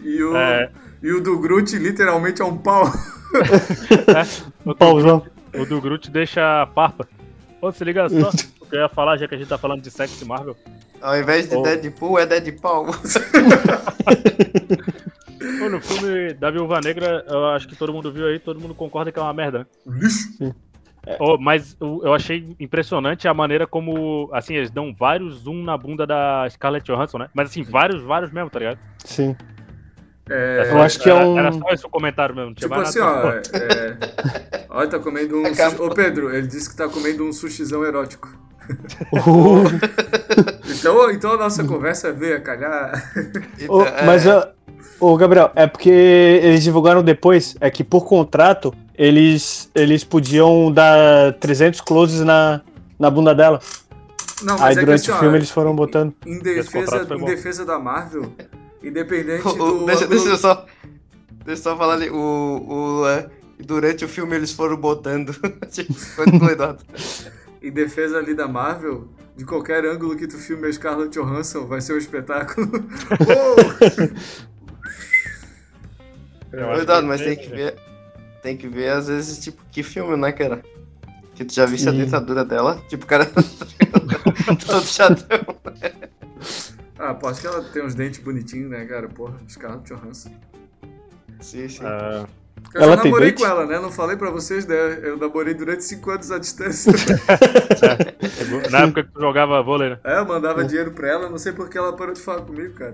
E o, É. e o do Groot literalmente é um pau. O do, Pauzão. o do Groot deixa a farpa. Ô, se liga só. Que eu ia falar, já que a gente tá falando de sexy Marvel. Ao invés de Oh. Deadpool, é Deadpool. Pô, no filme da Viúva Negra, eu acho que todo mundo viu aí, todo mundo concorda que é uma merda. né? Ô, mas eu achei impressionante a maneira como, assim, eles dão vários zoom na bunda da Scarlett Johansson, né? Mas assim, vários, vários mesmo, tá ligado? Sim. É, Eu acho que é Era- um- Era só esse o comentário mesmo, não tinha Tipo mais assim, nada. ó. É, olha, tá comendo um. Acabou. Ô, Pedro, ele disse que tá comendo um sushizão erótico. Então, então a nossa conversa veio a calhar. ô, Então, mas, é, ó, ô, Gabriel, é porque eles divulgaram depois, é que por contrato, eles, eles podiam dar 300 closes na, na bunda dela. Não, Aí mas é que durante assim, o ó, filme eles foram botando. em defesa, em defesa da Marvel, independente o- do. deixa, do- deixa eu só. Deixa eu só falar ali. O, o, é, durante o filme eles foram botando. tipo, foi do Eduardo. Em defesa ali da Marvel, de qualquer ângulo que tu filme a Scarlett Johansson, vai ser um espetáculo. Que- mas tem que ver. Tem que ver, às vezes, tipo, que filme, né, cara? Que tu já viste a dentadura dela? Tipo, o cara. todo chatão. ah, pô, acho que ela tem uns dentes bonitinhos, né, cara? Porra, Scarlett Johansson. Sim, sim. Ah, Eu Ela namorei com ela, né? Não falei pra vocês, né? Eu namorei durante 5 anos à distância. na época que tu jogava vôlei, né? é, eu mandava dinheiro pra ela, não sei porque ela parou de falar comigo, cara.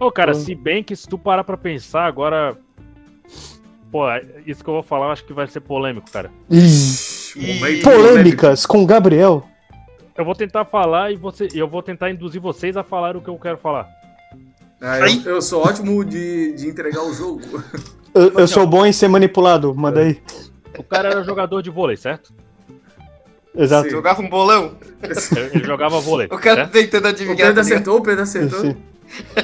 Ô, cara, Pô. se bem que se tu parar pra pensar agora. Pô, isso que eu vou falar eu acho que vai ser polêmico, cara. Momento Polêmicas com Gabriel. Eu vou tentar falar e você, eu vou tentar induzir vocês a falar o que eu quero falar. Ah, eu, eu sou ótimo de, de entregar o jogo. Eu, eu sou bom em ser manipulado, manda aí. O cara era jogador de vôlei, certo? Exato. Sim. Jogava um bolão. Ele, jogava vôlei. O cara certo? tentando O adivinhar. Pedro tá ligado? acertou, o Pedro acertou. Sim.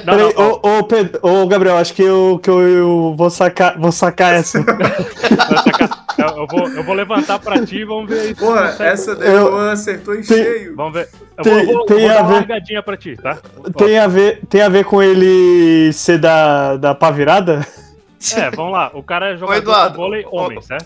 Não, não, Peraí, ó, ô, ô, Pedro, ô, Gabriel, acho que eu, que eu, eu vou, sacar, vou sacar essa. eu, vou, eu vou levantar pra ti e vamos ver aí. Porra, essa daí Eu- o acertou em Tem- cheio. Vamos ver. Eu Tem- vou, tem vou a dar uma ver- largadinha pra ti, tá? Tem a ver, tem a ver com ele ser da, da pá virada? É, vamos lá. O cara é jogador Eduardo, de vôlei ô- homem, certo?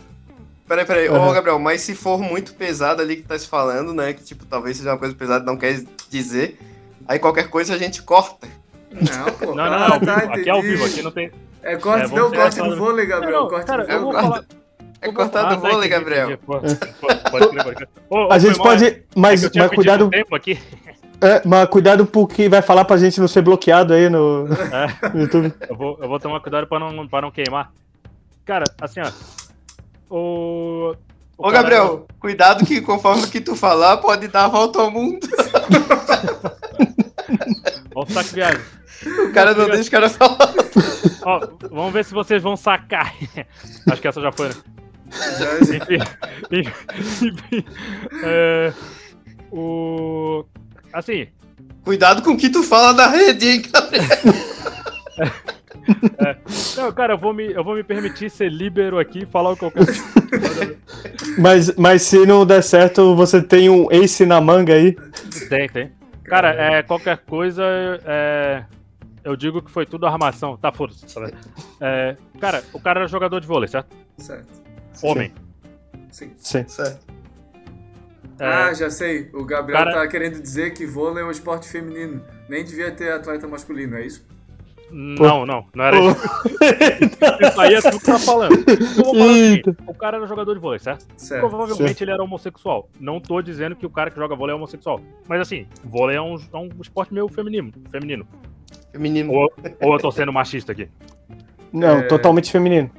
Peraí, peraí. Ô, Uhum. Gabriel, mas se for muito pesado ali que tá se falando, né? Que, tipo, talvez seja uma coisa pesada não quer dizer. Aí qualquer coisa a gente corta. Não, pô. Não, não, ah, é ao tá. Aqui é ao vivo, aqui não tem. É corte, É, não, ver corte do vôlei, Gabriel. Não, corte cara, do eu vou vôlei. falar. É cortado Ah, do vôlei, Gabriel. Pode crer, pode crer. Ô, ô, A gente pode. é Mas, tinha mas cuidado, um tempo aqui. É, mas cuidado porque vai falar pra gente não ser bloqueado aí no, É. no YouTube. Eu vou, eu vou tomar cuidado pra não, pra não queimar. Cara, assim, ó. O. o Ô, cara- Gabriel, cuidado que conforme o que tu falar, pode dar a volta ao mundo. Ó, o saco viagem. O cara não deixa o cara falar. Ó, vamos ver se vocês vão sacar. Acho que essa já foi, né? Já- já- Enfim. Enfim. É, o. Assim, Cuidado com o que tu fala na rede, hein, Gabriel. não, cara, eu vou, me, eu vou me permitir ser líbero aqui e falar o que eu quero. Mas, mas se não der certo, você tem um ace na manga aí. tem, tem. Cara, é, qualquer coisa, é, eu digo que foi tudo armação. Tá, foda-se. tá? É, cara, o cara era jogador de vôlei, certo? Certo. Homem. Sim. Sim. Certo. É, Ah, já sei. O Gabriel Cara- tá querendo dizer que vôlei é um esporte feminino. Nem devia ter atleta masculino, é isso? não, não, não era isso. Isso aí é tu que tá falando. Falar o cara era jogador de vôlei, certo? Certo. Provavelmente ele era homossexual. Não tô dizendo que o cara que joga vôlei é homossexual. Mas assim, vôlei é um, é um esporte meio feminino. feminino. Menino. Ou, ou eu tô sendo machista aqui. Não, É. totalmente feminino.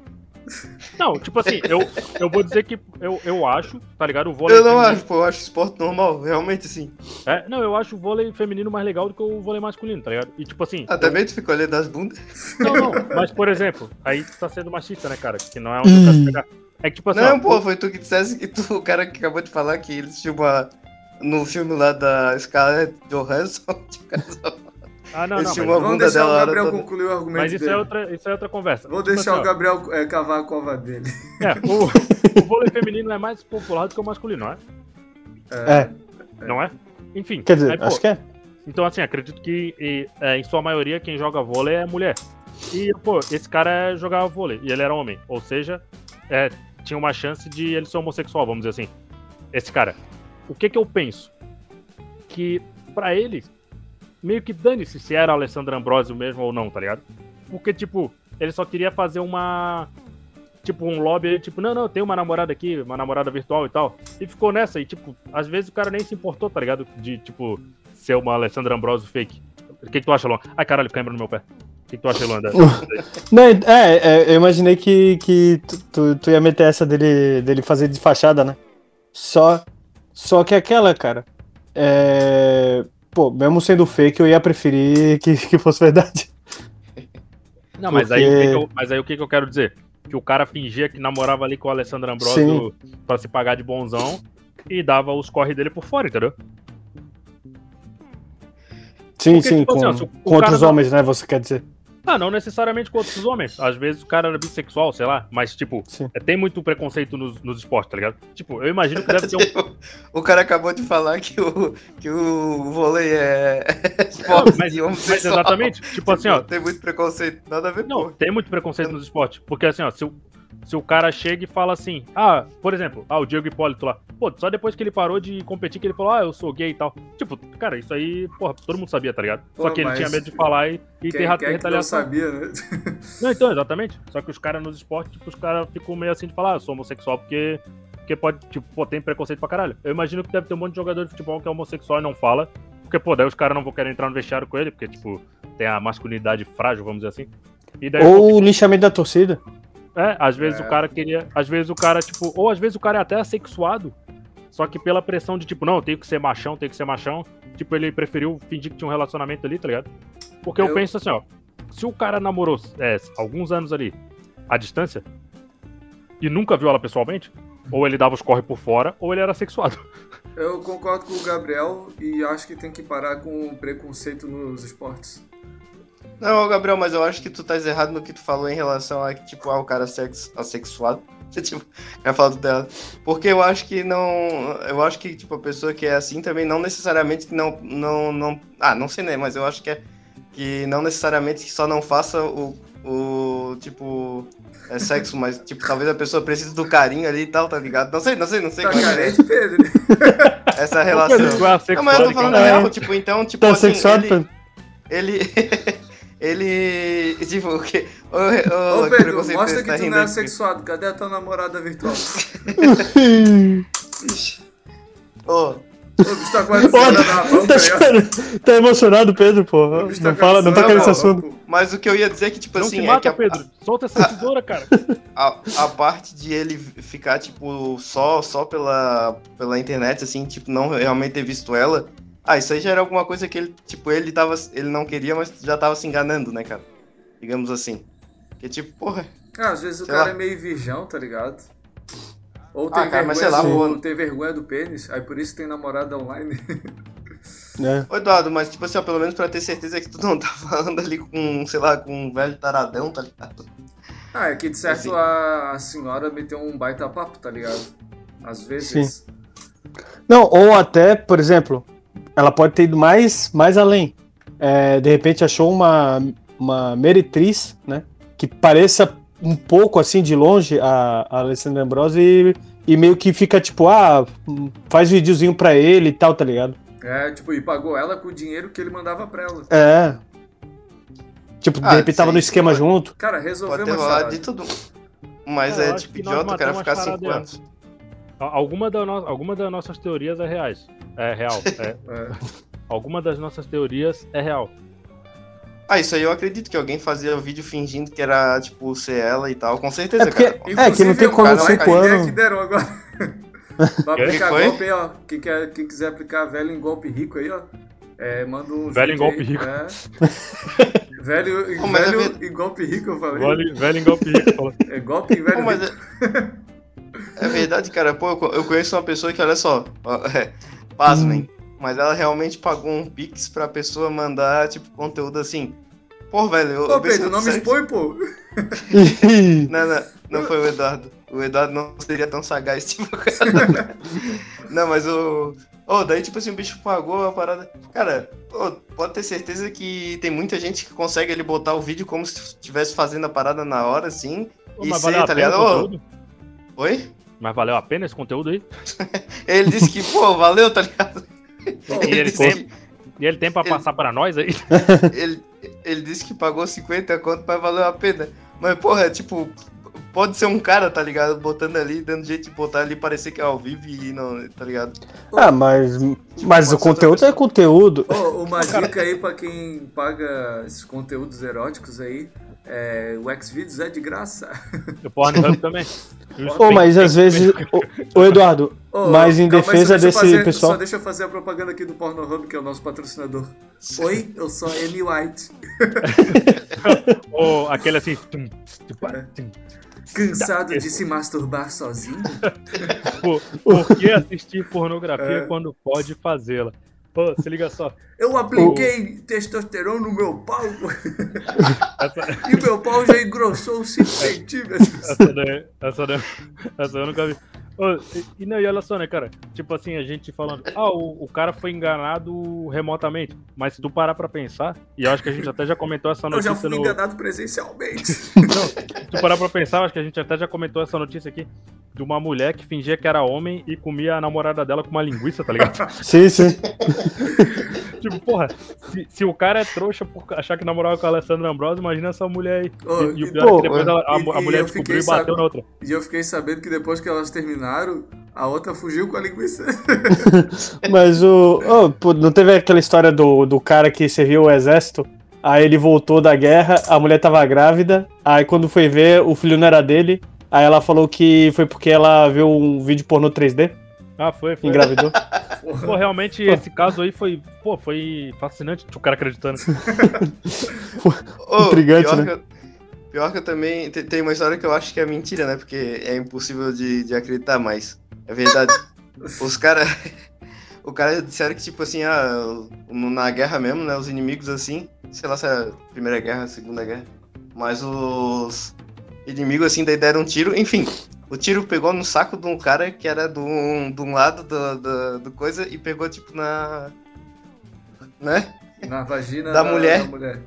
Não, tipo assim, eu, eu vou dizer que eu, eu acho, tá ligado? O vôlei Eu não feminino- acho, pô, eu acho esporte normal, realmente sim. É, não, eu acho o vôlei feminino mais legal do que o vôlei masculino, tá ligado? E tipo assim. Ah, também tu ficou olhando as bundas. Não, não, mas por exemplo, aí tu tá sendo machista, né, cara? Que não é onde eu quero chegar. É que tipo assim. Não, ó, pô, foi tu que dissesse que tu, o cara que acabou de falar que ele assistiu uma, no filme lá da Scarlett Johansson. cara, só- Ah, não, não. Mas, Vamos deixar dela o Gabriel toda- concluir o argumento mas isso, dele. é outra, isso é outra conversa. Vou deixar assim, o Gabriel é, cavar a cova dele. É, o, o vôlei feminino é mais popular do que o masculino, não é? É, Não é? Enfim. quer dizer, aí, pô, acho que é. Então, assim, acredito que e, é, em sua maioria quem joga vôlei é mulher. E, pô, esse cara jogava vôlei e ele era homem. Ou seja, é, tinha uma chance de ele ser homossexual, vamos dizer assim. Esse cara. O que que eu penso? Que pra ele, meio que dane-se se era Alessandro Ambrosio mesmo ou não, tá ligado? Porque, tipo, ele só queria fazer uma. Tipo, um lobby, tipo, não, não, tem uma namorada aqui, uma namorada virtual e tal. E ficou nessa, e, tipo, às vezes o cara nem se importou, tá ligado? De, tipo, ser uma Alessandra Ambrosio fake. O que, que tu acha, Luan? Ai, caralho, cãibra no meu pé. O que, que tu acha, Luan? Não, é, é, eu imaginei que, que tu, tu, tu ia meter essa dele, dele fazer de fachada, né? Só, só que aquela, cara. É, pô, mesmo sendo fake, eu ia preferir que, que fosse verdade. Não, mas aí, o que Porque- que eu, mas aí o que, que eu quero dizer? Que o cara fingia que namorava ali com o Alessandro Ambrosio pra se pagar de bonzão e dava os corre dele por fora, entendeu? Sim, Porque, sim, tipo assim, com, ó, o com outros cara não- homens, né? Você quer dizer. Ah, não necessariamente com outros homens. Às vezes o cara era bissexual, sei lá. Mas, tipo, Sim. é, tem muito preconceito nos, nos esportes, tá ligado? Tipo, eu imagino que deve ter um. o cara acabou de falar que o, que o vôlei é esporte mas, de mas exatamente. Tipo assim, ó. Tem muito preconceito, nada a ver, Não, pô. tem muito preconceito nos esportes. Porque assim, ó, se se o cara chega e fala assim, ah, por exemplo, ah, o Diego Hipólito lá, pô, só depois que ele parou de competir que ele falou, ah, eu sou gay e tal. Tipo, cara, isso aí, porra, todo mundo sabia, tá ligado? Pô, só que ele tinha medo de falar e, e ter Quem, rato quem é que não retaliação. sabia, né? Não, então, exatamente. Só que os caras nos esportes, tipo, os caras ficam meio assim de falar, ah, eu sou homossexual porque, porque pode, tipo, pô, tem preconceito pra caralho. Eu imagino que deve ter um monte de jogador de futebol que é homossexual e não fala. Porque, pô, daí os caras não vão querer entrar no vestiário com ele, porque, tipo, tem a masculinidade frágil, vamos dizer assim. E daí, Ou o lixamento da torcida. É, às vezes É. o cara queria. Às vezes o cara, tipo. Ou às vezes o cara é até assexuado. Só que pela pressão de, tipo, não, tenho que ser machão, tenho que ser machão. Tipo, ele preferiu fingir que tinha um relacionamento ali, tá ligado? Porque eu, Eu- penso assim, ó. Se o cara namorou é, alguns anos ali, à distância, e nunca viu ela pessoalmente, ou ele dava os corre por fora, ou ele era sexuado. Eu concordo com o Gabriel e acho que tem que parar com o preconceito nos esportes. Não, Gabriel, mas eu acho que tu estás errado no que tu falou em relação a, tipo, ao cara sex, assexuado. Tipo, vai falar errado. Porque eu acho que não. Eu acho que, tipo, a pessoa que é assim também não necessariamente que não. não, não ah, não sei, né? Mas eu acho que é. Que não necessariamente que só não faça o. o tipo. É sexo, mas, tipo, talvez a pessoa precise do carinho ali e tal, tá ligado? Não sei, não sei, não sei Tá como é carente, Pedro? essa relação. é Não, mas eu tô falando real, tipo, então, tipo, Tá assim, sexuado, ele, ele. ele. Tipo, o que. Ô, ô, Ô, Pedro, mostra esse, que tá tu não é sexuado. Cadê a tua namorada virtual? Ô, O bicho tá quase fora da mão, tá ligado? tá emocionado, Pedro, pô. Não, tá fala, não nesse fora da assunto. mas o que eu ia dizer é que, tipo Não assim, se é mata, que a, Pedro. Solta essa tesoura, cara. a, a parte de ele ficar, tipo, só, só pela, pela internet, assim, tipo, não realmente ter visto ela. Ah, isso aí já era alguma coisa que ele, tipo, ele tava. Ele não queria, mas já tava se enganando, né, cara? Digamos assim. Que tipo, porra. Ah, às vezes o cara lá. é meio virgão, tá ligado? Ou Ah, tem, cara, vergonha, mas sei lá, do, tem vergonha do pênis, aí por isso tem namorada online. É. Ô, Eduardo, mas tipo assim, ó, pelo menos pra ter certeza que tu não tá falando ali com, sei lá, com um velho taradão, tá ligado? Ah, é que de certo Assim. a, a senhora meteu um baita papo, tá ligado? Às vezes. Não, ou até, por exemplo, ela pode ter ido mais, mais além. É, de repente achou uma, uma meretriz, né? Que pareça um pouco assim de longe a, a Alessandra Ambrosio e, e meio que fica tipo, ah, faz videozinho pra ele e tal, tá ligado? É, tipo, e pagou ela com o dinheiro que ele mandava pra ela. É. Tipo, de Ah, repente tava sim, no esquema pode- junto. Cara, resolveu Pode ter de tudo. Mas é acho tipo idiota o cara ficar a charada cinco dela. anos. Al- Alguma, da no... Alguma das nossas teorias é reais. É real. É. É. Alguma das nossas teorias é real. Ah, isso aí eu acredito que alguém fazia o vídeo fingindo que era, tipo, ser ela e tal. Com certeza, É porque- cara. É, que não tem como vai cair anos. que deram agora. Vai aplicar foi? golpe aí, ó. Quem, quer, quem quiser aplicar velho em golpe rico aí, ó. É, manda um. Velho em golpe aí. rico. É. velho é velho ver- em golpe rico, eu falei. Velho, velho em golpe rico. É golpe em velho rico. é... é verdade, cara. Pô, eu co- eu conheço uma pessoa que, olha só, é, pasmem, mas ela realmente pagou um pix pra pessoa mandar, tipo, conteúdo assim. Pô, velho, eu, Pedro, não me expõe, pô. Não, não, não foi o Eduardo. O Eduardo não seria tão sagaz, tipo, cara. Não, mas o. Ô, daí, tipo assim, o bicho pagou a parada. Cara, ô, pode ter certeza que tem muita gente que consegue ele botar o vídeo como se estivesse fazendo a parada na hora, assim. Pô, E ser, tá ligado? o Ô, conteúdo? Oi? Mas valeu a pena esse conteúdo aí? Ele disse que, pô, valeu, tá ligado? E ele disse tem, que- e ele tem pra Ele- passar pra nós aí? ele, ele disse que pagou 50 conto, mas valeu a pena. Mas, porra, tipo, pode ser um cara, tá ligado? Botando ali, dando jeito de botar ali, parecer que é ao vivo e não, tá ligado? Ah, mas, mas pode o conteúdo é conteúdo. Ô, uma dica aí pra quem paga esses conteúdos eróticos aí. É, o Xvideos é de graça. O Pornhub também. Ô, mas às vezes. Ô, ô, Eduardo, Ô, mas em calma defesa deixa eu desse fazer- pessoal. Só deixa eu fazer a propaganda aqui do Pornhub, que é o nosso patrocinador. Oi, eu sou a Amy White. Ou aquele assim. tum, tum, tum. Cansado de se masturbar sozinho? Por, por que assistir pornografia É. quando pode fazê-la? Pô, se liga só. Eu apliquei testosterona no meu pau Essa, e meu pau já engrossou 5 centímetros. essa, daí, essa, daí, essa eu nunca vi. E, não, e olha só, né, cara? Tipo assim, a gente falando, ah, o, o cara foi enganado remotamente. Mas se tu parar pra pensar, e eu acho que a gente até já comentou essa Eu notícia já fui no. enganado presencialmente. Não, se tu parar pra pensar, eu acho que a gente até já comentou essa notícia aqui de uma mulher que fingia que era homem e comia a namorada dela com uma linguiça, tá ligado? Sim, sim. tipo, porra, se, se o cara é trouxa por achar que namorava com a Alessandra Ambrosio, imagina essa mulher aí. Ô, e, e o pior é pô, que depois ela- a, e- a mulher descobriu e bateu na outra. E eu fiquei sabendo que depois que elas terminaram, a outra fugiu com a linguiça. Mas o. ô, pô, não teve aquela história do, do cara que serviu o exército? Aí ele voltou da guerra, a mulher tava grávida. Aí quando foi ver, o filho não era dele. Aí ela falou que foi porque ela viu um vídeo pornô 3D Ah, foi, foi. engravidou. Pô, realmente esse caso aí foi, pô, foi fascinante o cara acreditando. Intrigante, pior né? Que eu, pior que eu também. te- Tem uma história que eu acho que é mentira, né? Porque é impossível de, de acreditar, mas é verdade. Os caras. o cara disseram que, tipo assim, ah, no- na guerra mesmo, né? Os inimigos assim, sei lá se era a Primeira Guerra, a Segunda Guerra. Mas os inimigos assim, daí deram um tiro, enfim. O tiro pegou no saco de um cara que era de um, de um lado do, do, do coisa e pegou, tipo, na. Né? Na vagina Da mulher. Da mulher.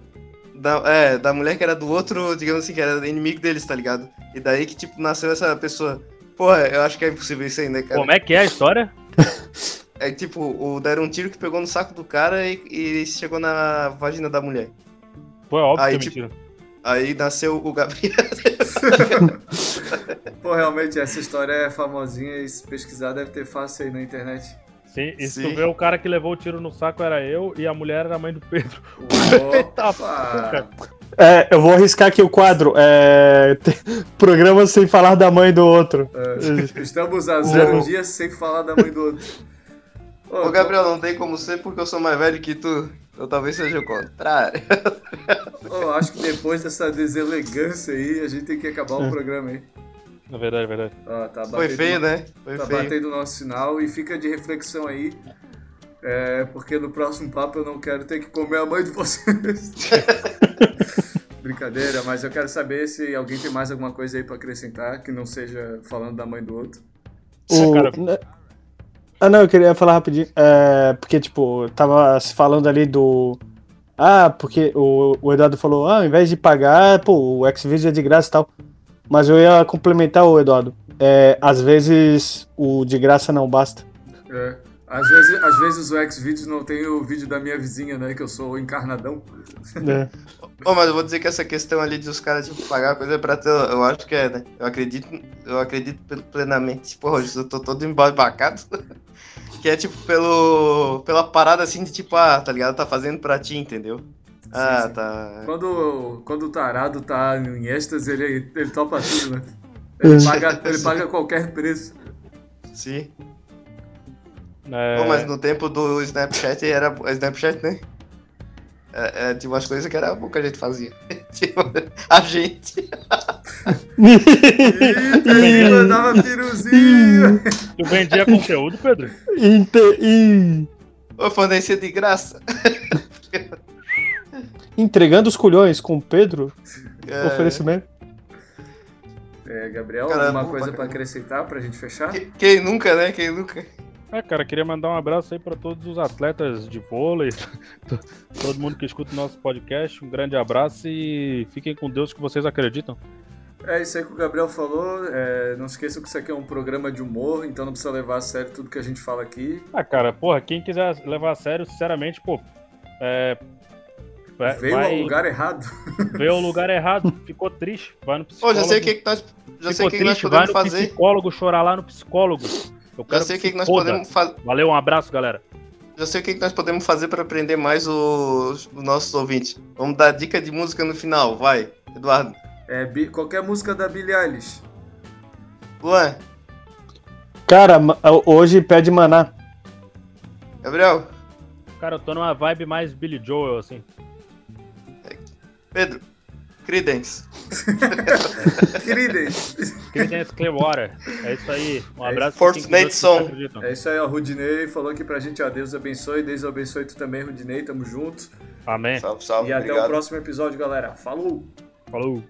Da, é, da mulher que era do outro, digamos assim, que era inimigo deles, tá ligado? E daí que, tipo, nasceu essa pessoa. Porra, eu acho que é impossível isso aí, né, cara? Como é que é a história? É tipo, o, deram um tiro que pegou no saco do cara e, e chegou na vagina da mulher. Pô, é óbvio Aí, que é tipo, mentira. Aí nasceu o Gabriel. Pô, realmente, essa história é famosinha e se pesquisar deve ter fácil aí na internet. Sim, e se Sim. tu vê o cara que levou o tiro no saco era eu e a mulher era a mãe do Pedro. Opa! É, eu vou arriscar aqui o quadro. É, programa sem falar da mãe do outro. É, estamos a zero dias sem falar da mãe do outro. Ô, Ô, Gabriel, não tem como ser porque eu sou mais velho que tu. Eu talvez seja o contrário. ô, acho que depois dessa deselegância aí, a gente tem que acabar o programa aí. Na verdade, é verdade. Ó, tá Foi feio, né? Foi Tá feio. batendo o nosso sinal e fica de reflexão aí. é, porque no próximo papo eu não quero ter que comer a mãe de vocês. Brincadeira, mas eu quero saber se alguém tem mais alguma coisa aí pra acrescentar que não seja falando da mãe do outro. O- cara. Ah, não, eu queria falar rapidinho. É, porque, tipo, tava se falando ali do. Ah, porque o, o Eduardo falou, ah, ao invés de pagar, pô, o Xvideo é de graça e tal. Mas eu ia complementar o Eduardo. É, às vezes o de graça não basta. É, às, vezes, às vezes o Xvideos não tem o vídeo da minha vizinha, né? Que eu sou o encarnadão. né? Ô, mas eu vou dizer que essa questão ali de os caras, tipo, pagar coisa pra ter, eu acho que é, né? Eu acredito, eu acredito ple- plenamente. Porra, hoje eu tô todo embasbacado. que é, tipo, pelo, pela parada, assim, de tipo, ah, tá ligado? Tá fazendo pra ti, entendeu? ah, sim. tá... Quando, quando o tarado tá em êxtase, ele, ele topa tudo, né? Ele paga, ele paga qualquer preço. Sim. É, Pô, mas no tempo do Snapchat era. Snapchat, né? É, é, tinha umas coisas que era bom que a gente fazia. tipo, a gente. Eita, ele mandava piruzinho. Tu vendia conteúdo, Pedro? Inte- Ô, fornecia de graça. Entregando os culhões com o Pedro, É, oferecimento. É, Gabriel, Cara, alguma coisa caramba. acrescentar pra gente fechar? que- Quem nunca, né? Quem nunca? É, cara, queria mandar um abraço aí pra todos os atletas de vôlei, todo mundo que escuta o nosso podcast. Um grande abraço e fiquem com Deus que vocês acreditam. É isso aí que o Gabriel falou. é, não esqueçam que isso aqui é um programa de humor, então não precisa levar a sério tudo que a gente fala aqui. Ah, cara, porra, quem quiser levar a sério, sinceramente, pô, é. vai- Veio vai- ao lugar errado. Veio ao lugar errado, ficou triste, vai no psicólogo. já sei o que, que nós. Já sei ficou o que, que nós triste, vai podemos no fazer. psicólogo chorar lá no psicólogo. Eu Já quero sei o que que, que nós podemos fazer. Valeu, um abraço, galera. Já sei o que, que nós podemos fazer pra aprender mais os, os nossos ouvintes. Vamos dar dica de música no final, vai, Eduardo. É, qualquer música da Billie Eilish. Luan, Cara, hoje pede maná. Gabriel, Cara, eu tô numa vibe mais Billy Joel, assim. Pedro, Credence. Queridos. Creedence Clearwater. É isso aí. Um É abraço. Que Song. É isso aí, ó. Rudinei falou aqui pra gente, ó. Deus abençoe. Deus abençoe tu também, Rudinei. Tamo junto. Amém. Salve, salve, e até o próximo episódio, galera. Falou! Falou.